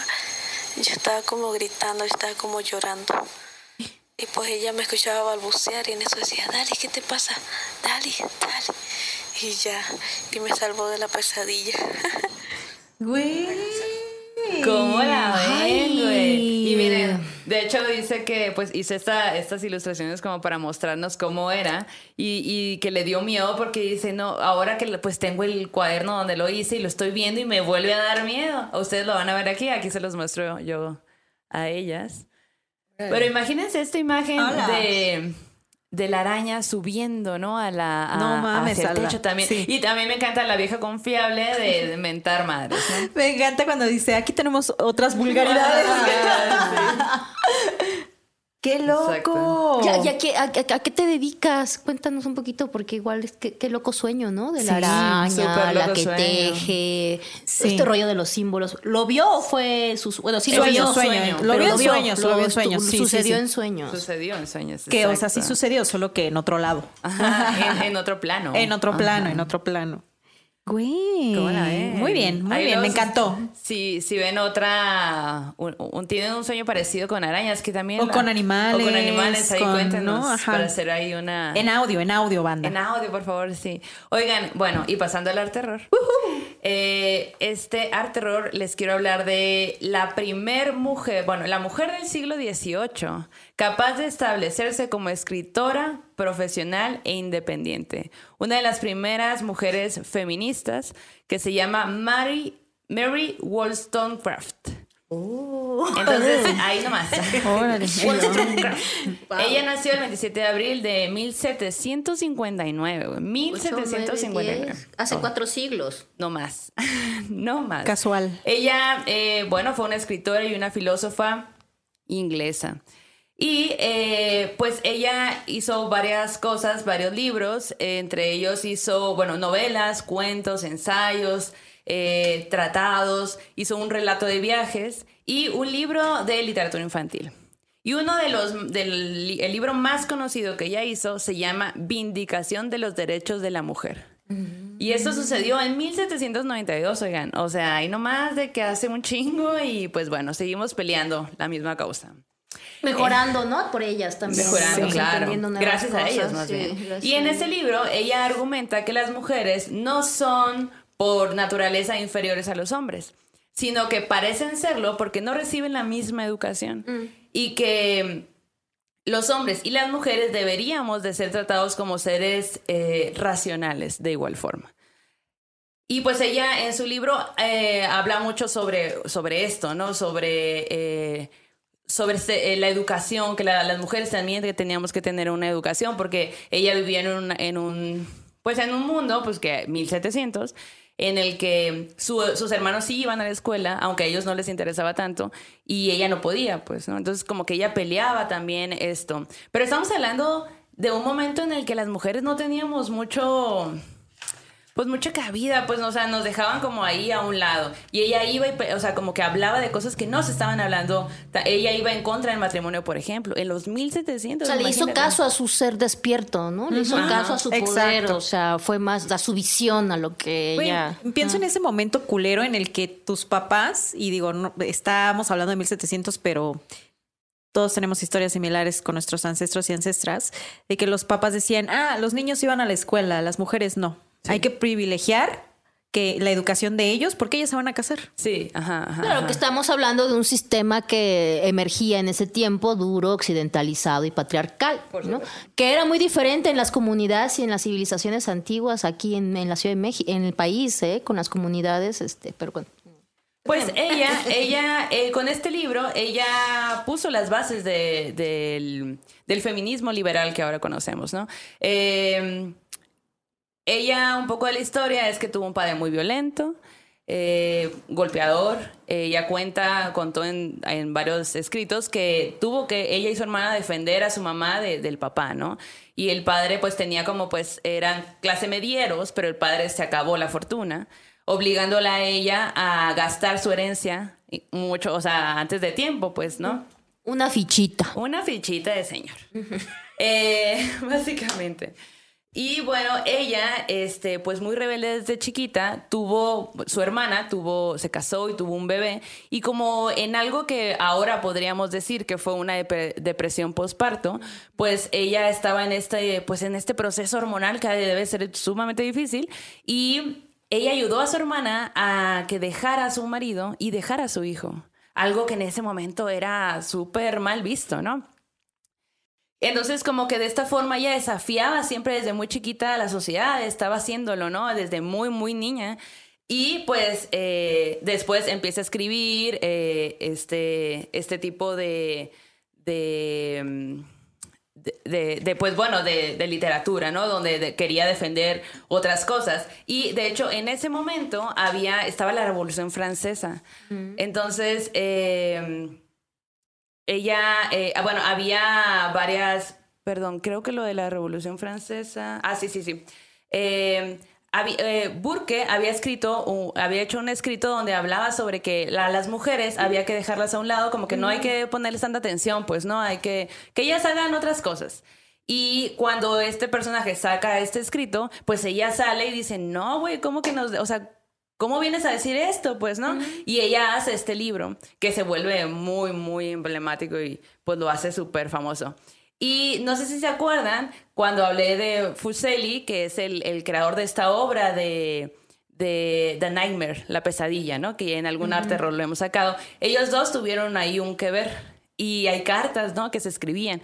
yo estaba como gritando, yo estaba como llorando. Y pues ella me escuchaba balbucear y en eso decía, Dali, ¿qué te pasa? Dali, Dali. Y ya, y me salvó de la pesadilla. [laughs] Güey. ¿Cómo la ven, güey? Y miren, de hecho dice que pues hice esta, estas ilustraciones como para mostrarnos cómo era y, y que le dio miedo porque dice, no, ahora que pues tengo el cuaderno donde lo hice y lo estoy viendo y me vuelve a dar miedo. Ustedes lo van a ver aquí, aquí se los muestro yo a ellas. Pero imagínense esta imagen Hola. de de la araña subiendo, ¿no? A la a, No mames, hacia el techo también. sí. Y también me encanta la vieja confiable de, de mentar madres, ¿no? [laughs] Me encanta cuando dice, aquí tenemos otras vulgaridades. [laughs] [laughs] ¡Qué loco! Ya, ya que, a, a- a qué te dedicas? Cuéntanos un poquito, porque igual es que qué loco sueño, ¿no? De la Sí, araña, la que sueño. teje, Sí. este rollo de los símbolos. ¿Lo vio o fue sus bueno, sí lo vio, sueño. sueño. Lo vio en sueños, lo vio en sueños. Sí, sucedió sí. en sueños. Sucedió en sueños. Que, o sea, sí sucedió, solo que en otro lado. Ajá, en, en otro plano. En otro Ajá. plano, en otro plano. Güey. ¿Cómo la ven? Muy bien, muy Ahí bien, me encantó. Si, si ven otra, un, un- tienen un sueño parecido con arañas que también. O con animales, O con animales, ahí con- cuéntenos para hacer ahí una. En audio, en audio, banda. En audio, por favor, sí. Oigan, bueno, y pasando al art terror. Eh, este art terror les quiero hablar de la primer mujer, bueno, la mujer del siglo XVIII, capaz de establecerse como escritora, profesional e independiente. Una de las primeras mujeres feministas que se llama Mary, Mary Wollstonecraft. Entonces, [laughs] ahí nomás. Órale. [laughs] Ella nació el 27 de abril de 1759, güey. 1759. Hace cuatro siglos. No más. [laughs] no más. Casual. Ella, eh, bueno, fue una escritora y una filósofa inglesa. Y eh, pues ella hizo varias cosas, varios libros, eh, entre ellos hizo, bueno, novelas, cuentos, ensayos, eh, tratados, hizo un relato de viajes y un libro de literatura infantil. Y uno de los, del el libro más conocido que ella hizo se llama Vindicación de los Derechos de la Mujer. Y esto sucedió en 1792, oigan. O sea, ahí nomás de que hace un chingo y pues bueno, seguimos peleando la misma causa. Mejorando, ¿no? Por ellas también. Mejorando, Sí, claro. Gracias a ellas, más sí, bien. gracias Y en ese libro, ella argumenta que las mujeres no son por naturaleza inferiores a los hombres, sino que parecen serlo porque no reciben la misma educación. Mm. Y que los hombres y las mujeres deberíamos de ser tratados como seres eh, racionales de igual forma. Y pues ella en su libro eh, habla mucho sobre, sobre esto, ¿no? Sobre, eh, sobre eh, la educación, que la- las mujeres también que teníamos que tener una educación, porque ella vivía en un, en un pues en un mundo, pues que 1700, en el que sus hermanos sí iban a la escuela, aunque a ellos no les interesaba tanto, y ella no podía, pues, ¿no? Entonces como que ella peleaba también esto. Pero estamos hablando de un momento en el que las mujeres no teníamos mucho pues mucha cabida, pues, o sea, nos dejaban como ahí a un lado. Y ella iba, y, o sea, como que hablaba de cosas que no se estaban hablando. Ella iba en contra del matrimonio, por ejemplo, en los 1700. O sea, le hizo caso a su ser despierto, ¿no? Le hizo caso a su poder, o sea, fue más a su visión, a lo que ella... pienso en ese momento culero en el que tus papás, y digo, no, estábamos hablando de 1700, pero todos tenemos historias similares con nuestros ancestros y ancestras, de que los papás decían, ah, los niños iban a la escuela, las mujeres no. Hay que privilegiar que la educación de ellos porque ellas se van a casar. Sí, ajá, ajá. Claro, que estamos hablando de un sistema que emergía en ese tiempo duro, occidentalizado y patriarcal, ¿no? Que era muy diferente en las comunidades y en las civilizaciones antiguas aquí en, la Ciudad de México, en el país, ¿eh? con las comunidades, este, pero Pues ella, [laughs] ella, eh, con este libro, ella puso las bases del, del, feminismo liberal que ahora conocemos, ¿no? Eh, ella, un poco de la historia es que tuvo un padre muy violento, eh, golpeador. Ella cuenta, contó en, en, varios escritos que tuvo que ella y su hermana defender a su mamá del papá, ¿no? Y el padre pues tenía como pues eran clase medieros, pero el padre se acabó la fortuna, obligándola a ella a gastar su herencia mucho, o sea, antes de tiempo, pues, ¿no? Una fichita. Una fichita de señor. eh, [laughs] básicamente. Y bueno, ella, este, pues muy rebelde desde chiquita, tuvo, su hermana tuvo, se casó y tuvo un bebé. Y como en algo que ahora podríamos decir que fue una depresión postparto, pues ella estaba en este, pues en este proceso hormonal que debe ser sumamente difícil. Y ella ayudó a su hermana a que dejara a su marido y dejara a su hijo. Algo que en ese momento era súper mal visto, ¿no? Entonces, como que de esta forma ella desafiaba siempre desde muy chiquita a la sociedad, estaba haciéndolo, ¿no? Desde muy, muy niña. Y pues eh, después empieza a escribir eh, este, este tipo de, de, de, pues bueno, de, literatura, ¿no? Donde quería defender otras cosas. Y de hecho, en ese momento había, estaba la Revolución Francesa. Mm. Entonces, eh, ella, eh, ah, bueno, había varias, perdón, creo que lo de la Revolución Francesa, ah, sí, sí, sí. Eh, eh, Burke había escrito, había hecho un escrito donde hablaba sobre que las mujeres había que dejarlas a un lado, como que no hay que ponerles tanta atención, pues no, hay que que ellas hagan otras cosas. Y cuando este personaje saca este escrito, pues ella sale y dice, no, güey, ¿cómo que nos, o sea, ¿cómo vienes a decir esto? Pues, ¿no? Y ella hace este libro que se vuelve muy, muy emblemático y pues lo hace súper famoso. Y no sé si se acuerdan cuando hablé de Fuseli, que es el, el creador de esta obra de, de The Nightmare, La Pesadilla, ¿no? Que en algún arte rol lo hemos sacado. Ellos dos tuvieron ahí un que ver y hay cartas, ¿no? Que se escribían.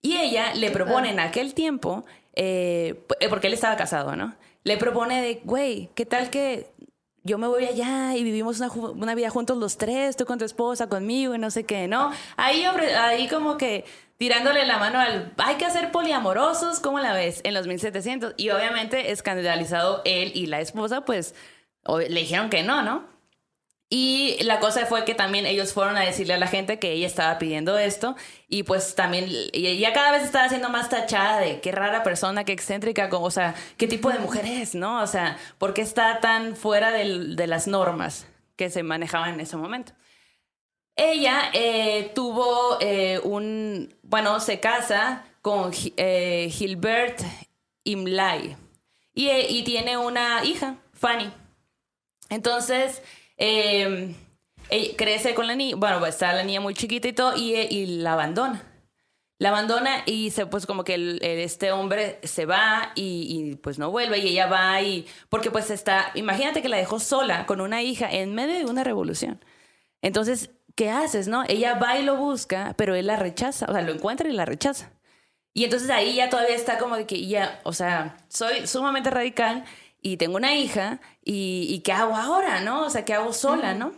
Y ella le propone en aquel tiempo, eh, porque él estaba casado, ¿no? Le propone de, güey, ¿qué tal que yo me voy allá y vivimos una, vida juntos los tres, tú con tu esposa, conmigo y no sé qué, ¿no? Ahí, ahí como que tirándole la mano al, hay que hacer poliamorosos, ¿cómo la ves? En los 1700. Y obviamente escandalizado él y la esposa, pues le dijeron que no, ¿no? Y la cosa fue que también ellos fueron a decirle a la gente que ella estaba pidiendo esto y pues también ya cada vez estaba siendo más tachada de qué rara persona, qué excéntrica, o sea, qué tipo de mujer es, ¿no? O sea, ¿por qué está tan fuera de las normas que se manejaban en ese momento? Ella eh, tuvo eh, un, bueno, se casa con eh, Gilbert Imlay y, y tiene una hija, Fanny. Entonces, eh, crece con la niña, bueno, está la niña muy chiquita y todo, y, y la abandona. La abandona y se, pues como que este hombre se va y, pues no vuelve y ella va y... Porque pues está... Imagínate que la dejó sola con una hija en medio de una revolución. Entonces, ¿qué haces, no? Ella va y lo busca, pero él la rechaza. O sea, lo encuentra y la rechaza. Y entonces ahí ya todavía está como de que ya, o sea, soy sumamente radical y tengo una hija y, ¿qué hago ahora, no? O sea, ¿qué hago sola, no?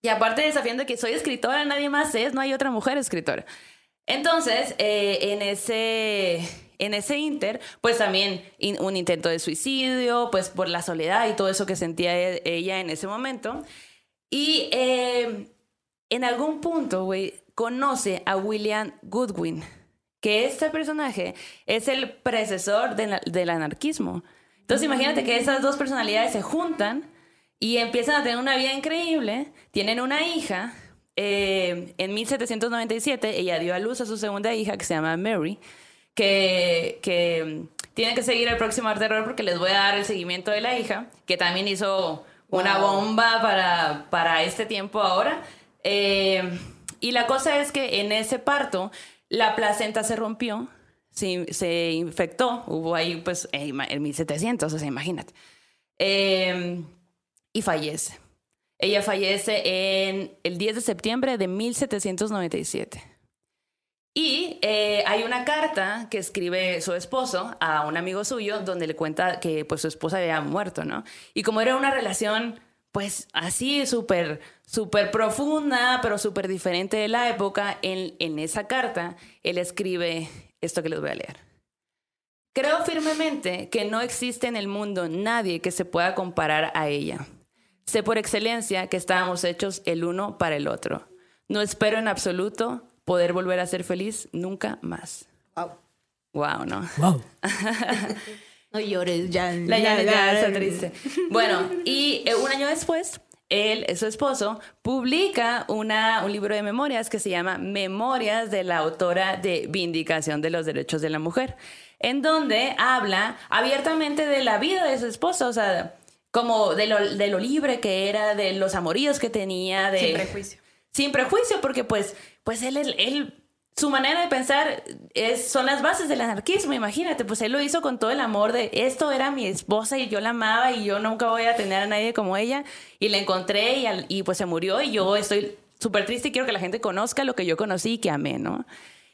Y aparte desafiando que soy escritora, nadie más es, no hay otra mujer escritora. Entonces, eh, en, ese, en ese inter, pues también in- un intento de suicidio, pues por la soledad y todo eso que sentía e- ella en ese momento. Y eh, en algún punto, güey, conoce a William Goodwin, que este personaje es el predecesor de la- del anarquismo. Entonces imagínate que esas dos personalidades se juntan y empiezan a tener una vida increíble, tienen una hija. eh, en 1797 ella dio a luz a su segunda hija que se llama Mary, que, que tienen que seguir el próximo arte terror porque les voy a dar el seguimiento de la hija, que también hizo una bomba para, para este tiempo ahora. Eh, y la cosa es que en ese parto la placenta se rompió, se, infectó, hubo ahí pues eh, en 1700, o sea, imagínate. Eh, y fallece. Ella fallece en el 10 de septiembre de 1797. Y eh, hay una carta que escribe su esposo a un amigo suyo donde le cuenta que pues su esposa había muerto, ¿no? Y como era una relación pues así súper, súper profunda, pero súper diferente de la época, en, en esa carta él escribe esto que les voy a leer. Creo firmemente que no existe en el mundo nadie que se pueda comparar a ella. Sé por excelencia que estábamos hechos el uno para el otro. No espero en absoluto poder volver a ser feliz nunca más. Wow. Wow, ¿no? Wow. [laughs] No llores, ya. La ya, ya está triste. Bueno, y eh, un año después, él, su esposo, publica una, un libro de memorias que se llama Memorias de la autora de Vindicación de los Derechos de la Mujer, en donde habla abiertamente de la vida de su esposo, o sea, como de lo, de lo libre que era, de los amoríos que tenía, de... Sin prejuicio. Sin prejuicio, porque pues, pues él, él, él- su manera de pensar es, son las bases del anarquismo, imagínate, pues él lo hizo con todo el amor de esto era mi esposa y yo la amaba y yo nunca voy a tener a nadie como ella y la encontré y, pues se murió y yo estoy súper triste y quiero que la gente conozca lo que yo conocí y que amé, ¿no?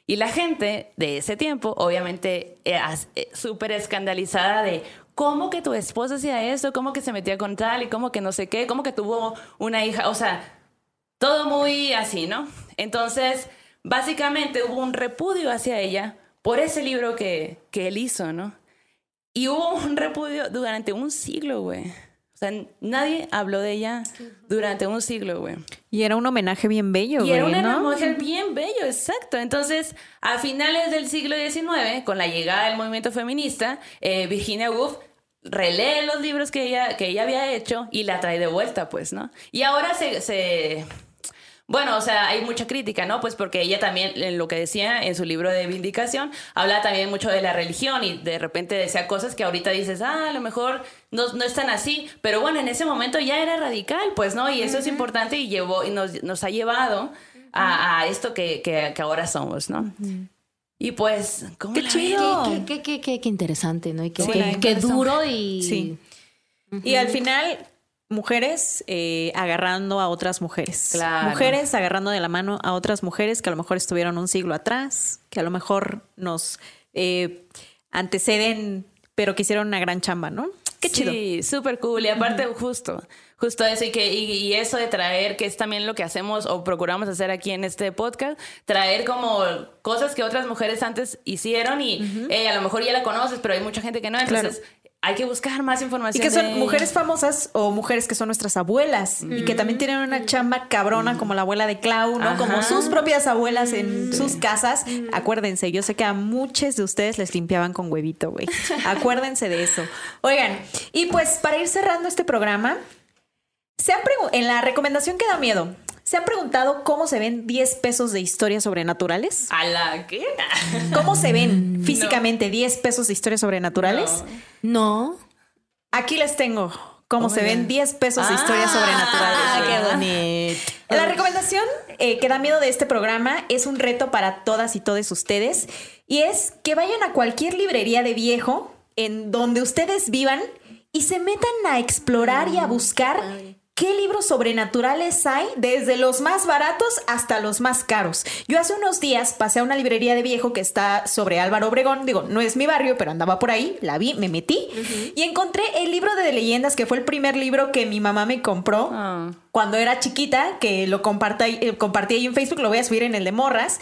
Y la gente de ese tiempo, obviamente, eh, eh, súper escandalizada de cómo que tu esposa hacía eso, cómo que se metía con tal y cómo que no sé qué, cómo que tuvo una hija, o sea, todo muy así, ¿no? Entonces, básicamente hubo un repudio hacia ella por ese libro que, que él hizo, ¿no? Y hubo un repudio durante un siglo, güey. O sea, nadie habló de ella durante un siglo, güey. Y era un homenaje bien bello, Y güey, era una ¿no? mujer bien bello, exacto. Entonces, a finales del siglo XIX, con la llegada del movimiento feminista, eh, Virginia Woolf relee los libros que ella, que ella había hecho y la trae de vuelta, pues, ¿no? Y ahora se... se- bueno, o sea, hay mucha crítica, ¿no? Pues porque ella también, en lo que decía en su libro de Vindicación, habla también mucho de la religión y de repente decía cosas que ahorita dices, ah, a lo mejor no, no es tan así, pero bueno, en ese momento ya era radical, pues, ¿no? Y eso es importante y, llevó, y nos, nos ha llevado a, a esto que, que- que ahora somos, ¿no? Y pues, ¿cómo ¡Qué la chido! Qué, qué, qué, qué, qué interesante, ¿no? Y qué, Sí, qué- duro y. Sí. Y al final, mujeres eh, agarrando a otras mujeres. Claro. Mujeres agarrando de la mano a otras mujeres que a lo mejor estuvieron un siglo atrás, que a lo mejor nos eh, anteceden, pero que hicieron una gran chamba, ¿no? Qué chido. Sí, súper cool. Y aparte, justo, justo eso. Y, que, y, y eso de traer, que es también lo que hacemos o procuramos hacer aquí en este podcast, traer como cosas que otras mujeres antes hicieron y eh, a lo mejor ya la conoces, pero hay mucha gente que no. Entonces, hay que buscar más Y información. que son de- mujeres famosas o mujeres que son nuestras abuelas y que también tienen una chamba cabrona como la abuela de Clau, ¿no? Como sus propias abuelas en sus casas. Acuérdense, yo sé que a muchos de ustedes les limpiaban con huevito, güey. Acuérdense de eso. Oigan, y pues para ir cerrando este programa, se han en la recomendación que da miedo, ¿se han preguntado cómo se ven 10 pesos de historias sobrenaturales? ¿A la qué? [laughs] ¿Cómo se ven físicamente 10 pesos de historias sobrenaturales? No. Aquí les tengo cómo se ven 10 pesos de historias Ah, sobrenaturales. qué güey. bonito. La recomendación eh, que da miedo de este programa es un reto para todas y todos ustedes y es que vayan a cualquier librería de viejo en donde ustedes vivan y se metan a explorar y a buscar qué libros sobrenaturales hay desde los más baratos hasta los más caros. Yo hace unos días pasé a una librería de viejo que está sobre Álvaro Obregón, digo, no es mi barrio, pero andaba por ahí, la vi, me metí y encontré el libro de leyendas que fue el primer libro que mi mamá me compró Ah. cuando era chiquita, que lo compartí, eh, compartí ahí en Facebook, lo voy a subir en el de morras.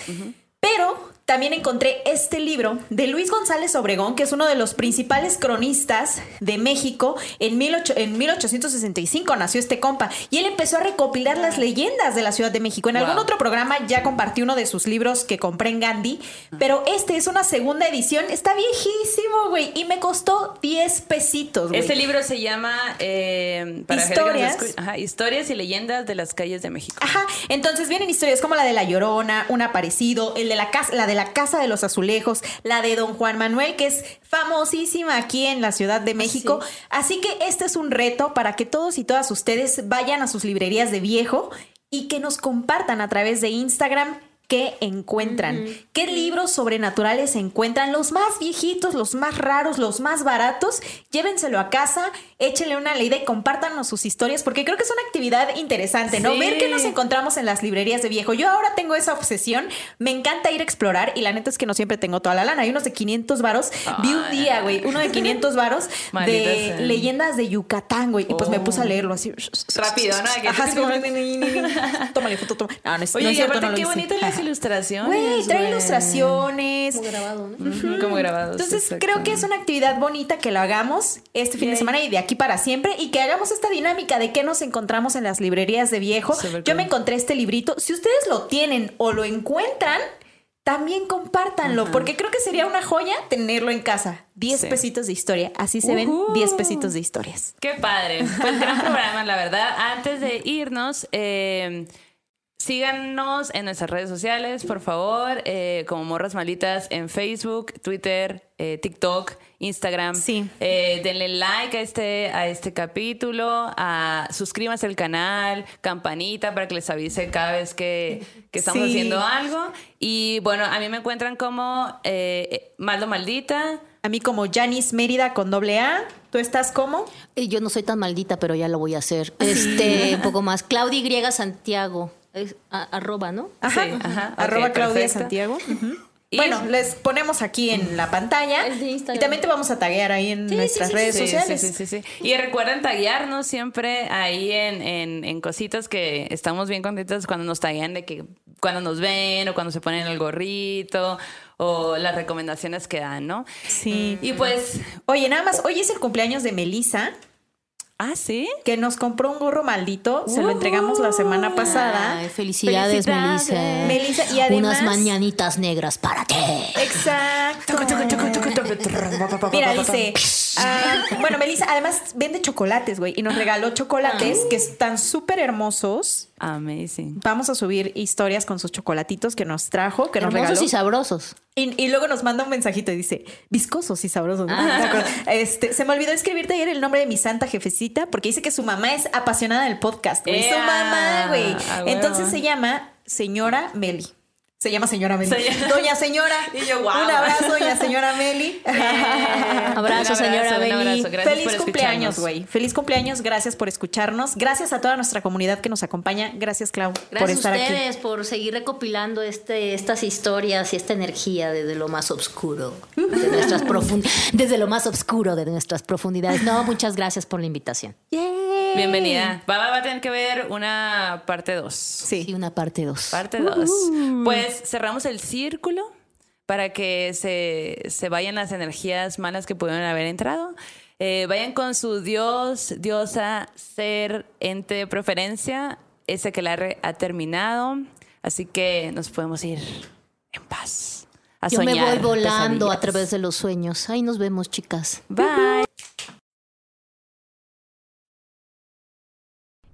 Pero también encontré este libro de Luis González Obregón, que es uno de los principales cronistas de México. En, 18 en 1865 nació este compa y él empezó a recopilar las leyendas de la Ciudad de México. En algún otro programa ya compartí uno de sus libros que compré en Gandhi, pero este es una segunda edición. Está viejísimo, güey, y me costó 10 pesitos, güey. Este libro se llama eh, para Historias. ajá, Historias y leyendas de las calles de México. Ajá, entonces vienen historias como la de La Llorona, un aparecido, el de la casa, la de la Casa de los Azulejos, la de Don Juan Manuel, que es famosísima aquí en la Ciudad de México. Así que este es un reto para que todos y todas ustedes vayan a sus librerías de viejo y que nos compartan a través de Instagram qué encuentran, qué libros sobrenaturales encuentran, los más viejitos, los más raros, los más baratos, llévenselo a casa, échenle una leída y compártanos sus historias, porque creo que es una actividad interesante, ¿no? Sí. Ver qué nos encontramos en las librerías de viejo. Yo ahora tengo esa obsesión, me encanta ir a explorar y la neta es que no siempre tengo toda la lana. Hay unos de 500 varos, vi un día, güey, uno de 500 varos de sea. leyendas de Yucatán, güey, y pues me puse a leerlo así. Rápido, ¿no? Ajá, como, [laughs] tómale foto, toma. No, no es, Oye, no es y aparte no qué hice. bonitas las ilustraciones. Güey, trae ilustraciones. Como grabado, ¿no? Como grabados. Entonces creo que es una actividad bonita que lo hagamos este fin de semana y de aquí para siempre y que hagamos esta dinámica de qué nos encontramos en las librerías de viejo. Yo cool. me encontré este librito. Si ustedes lo tienen o lo encuentran, también compártanlo, porque creo que sería una joya tenerlo en casa. 10 Sí. pesitos de historia. Así se ven Ujú. 10 pesitos de historias. Qué padre. Pues gran programa, la verdad. Antes de irnos, eh, síganos en nuestras redes sociales, por favor, eh, como Morras Malitas en Facebook, Twitter, eh, TikTok, Instagram. Sí. Eh, denle like a este, a este capítulo, a, suscríbanse al canal, campanita para que les avise cada vez que, que estamos Sí. haciendo algo. Y bueno, a mí me encuentran como eh, Maldo Maldita. A mí como Janice Mérida con doble A. ¿Tú estás como? Yo no soy tan maldita, pero ya lo voy a hacer. Este, un [laughs] poco más. Claudia Y Santiago. Es, a- arroba, ¿no? Ajá. Sí, ajá. Arroba Claudia perfecto. Santiago. Bueno, les ponemos aquí en la pantalla. Es de Instagram. Y también te vamos a taguear ahí en Sí, nuestras sí, sí, redes Sí, sociales. Sí, sí, sí, sí. Y recuerden taguearnos siempre ahí en, en, en cositas que estamos bien contentos cuando nos taguean de que cuando nos ven o cuando se ponen el gorrito o las recomendaciones que dan, ¿no? Sí. Y pues, Oye, nada más, hoy es el cumpleaños de Melissa, ah, sí. que nos compró un gorro maldito. Se lo entregamos la semana pasada. Ay, felicidades, Felicidades. Melissa. Melissa, y además. Unas mañanitas negras para ti. Exacto. Mira, dice. Ah, bueno, Melissa, además vende chocolates, güey. Y nos regaló chocolates que están súper hermosos. Amazing. Vamos a subir historias con sus chocolatitos que nos trajo, que nos regaló. Hermosos y sabrosos. Y, y luego nos manda un mensajito y dice, viscosos y sabrosos. ¿no? Ah. Este, se me olvidó escribirte ayer el nombre de mi santa jefecita porque dice que su mamá es apasionada del podcast, güey. Su mamá, güey. Entonces se llama señora Meli. Se llama señora Meli. Señora- Doña señora. [laughs] Y yo, guau. Un abrazo, doña señora Meli. [laughs] Abrazo, Un señora un Beli. abrazo. Gracias Feliz por cumpleaños, escucharnos. güey. Feliz cumpleaños. Gracias por escucharnos. Gracias a toda nuestra comunidad que nos acompaña. Gracias, Clau, por Gracias estar a aquí. ustedes por seguir recopilando este, estas historias y esta energía desde lo más oscuro, de [laughs] nuestras profund- desde lo más oscuro de nuestras profundidades. No, muchas gracias por la invitación. Bienvenida. Va, va, va a tener que ver una parte 2. Sí. Sí, una parte dos. Parte 2. Pues cerramos el círculo para que se, se vayan las energías malas que pudieron haber entrado. Eh, vayan con su dios, diosa, ser, ente de preferencia, ese que la ha terminado. Así que nos podemos ir en paz. A Yo me voy volando a través de los sueños. Ahí nos vemos, chicas. Bye.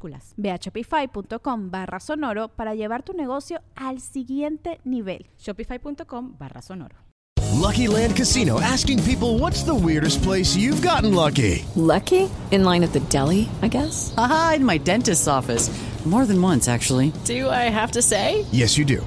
minúsculas. Ve a shopify.com barra sonoro para llevar tu negocio al siguiente nivel. Shopify.com barra sonoro. Lucky Land Casino asking people what's the weirdest place you've gotten lucky? Lucky? In line at the deli, I guess? Aha, in my dentist's office. More than once, actually. Do I have to say? Yes, you do.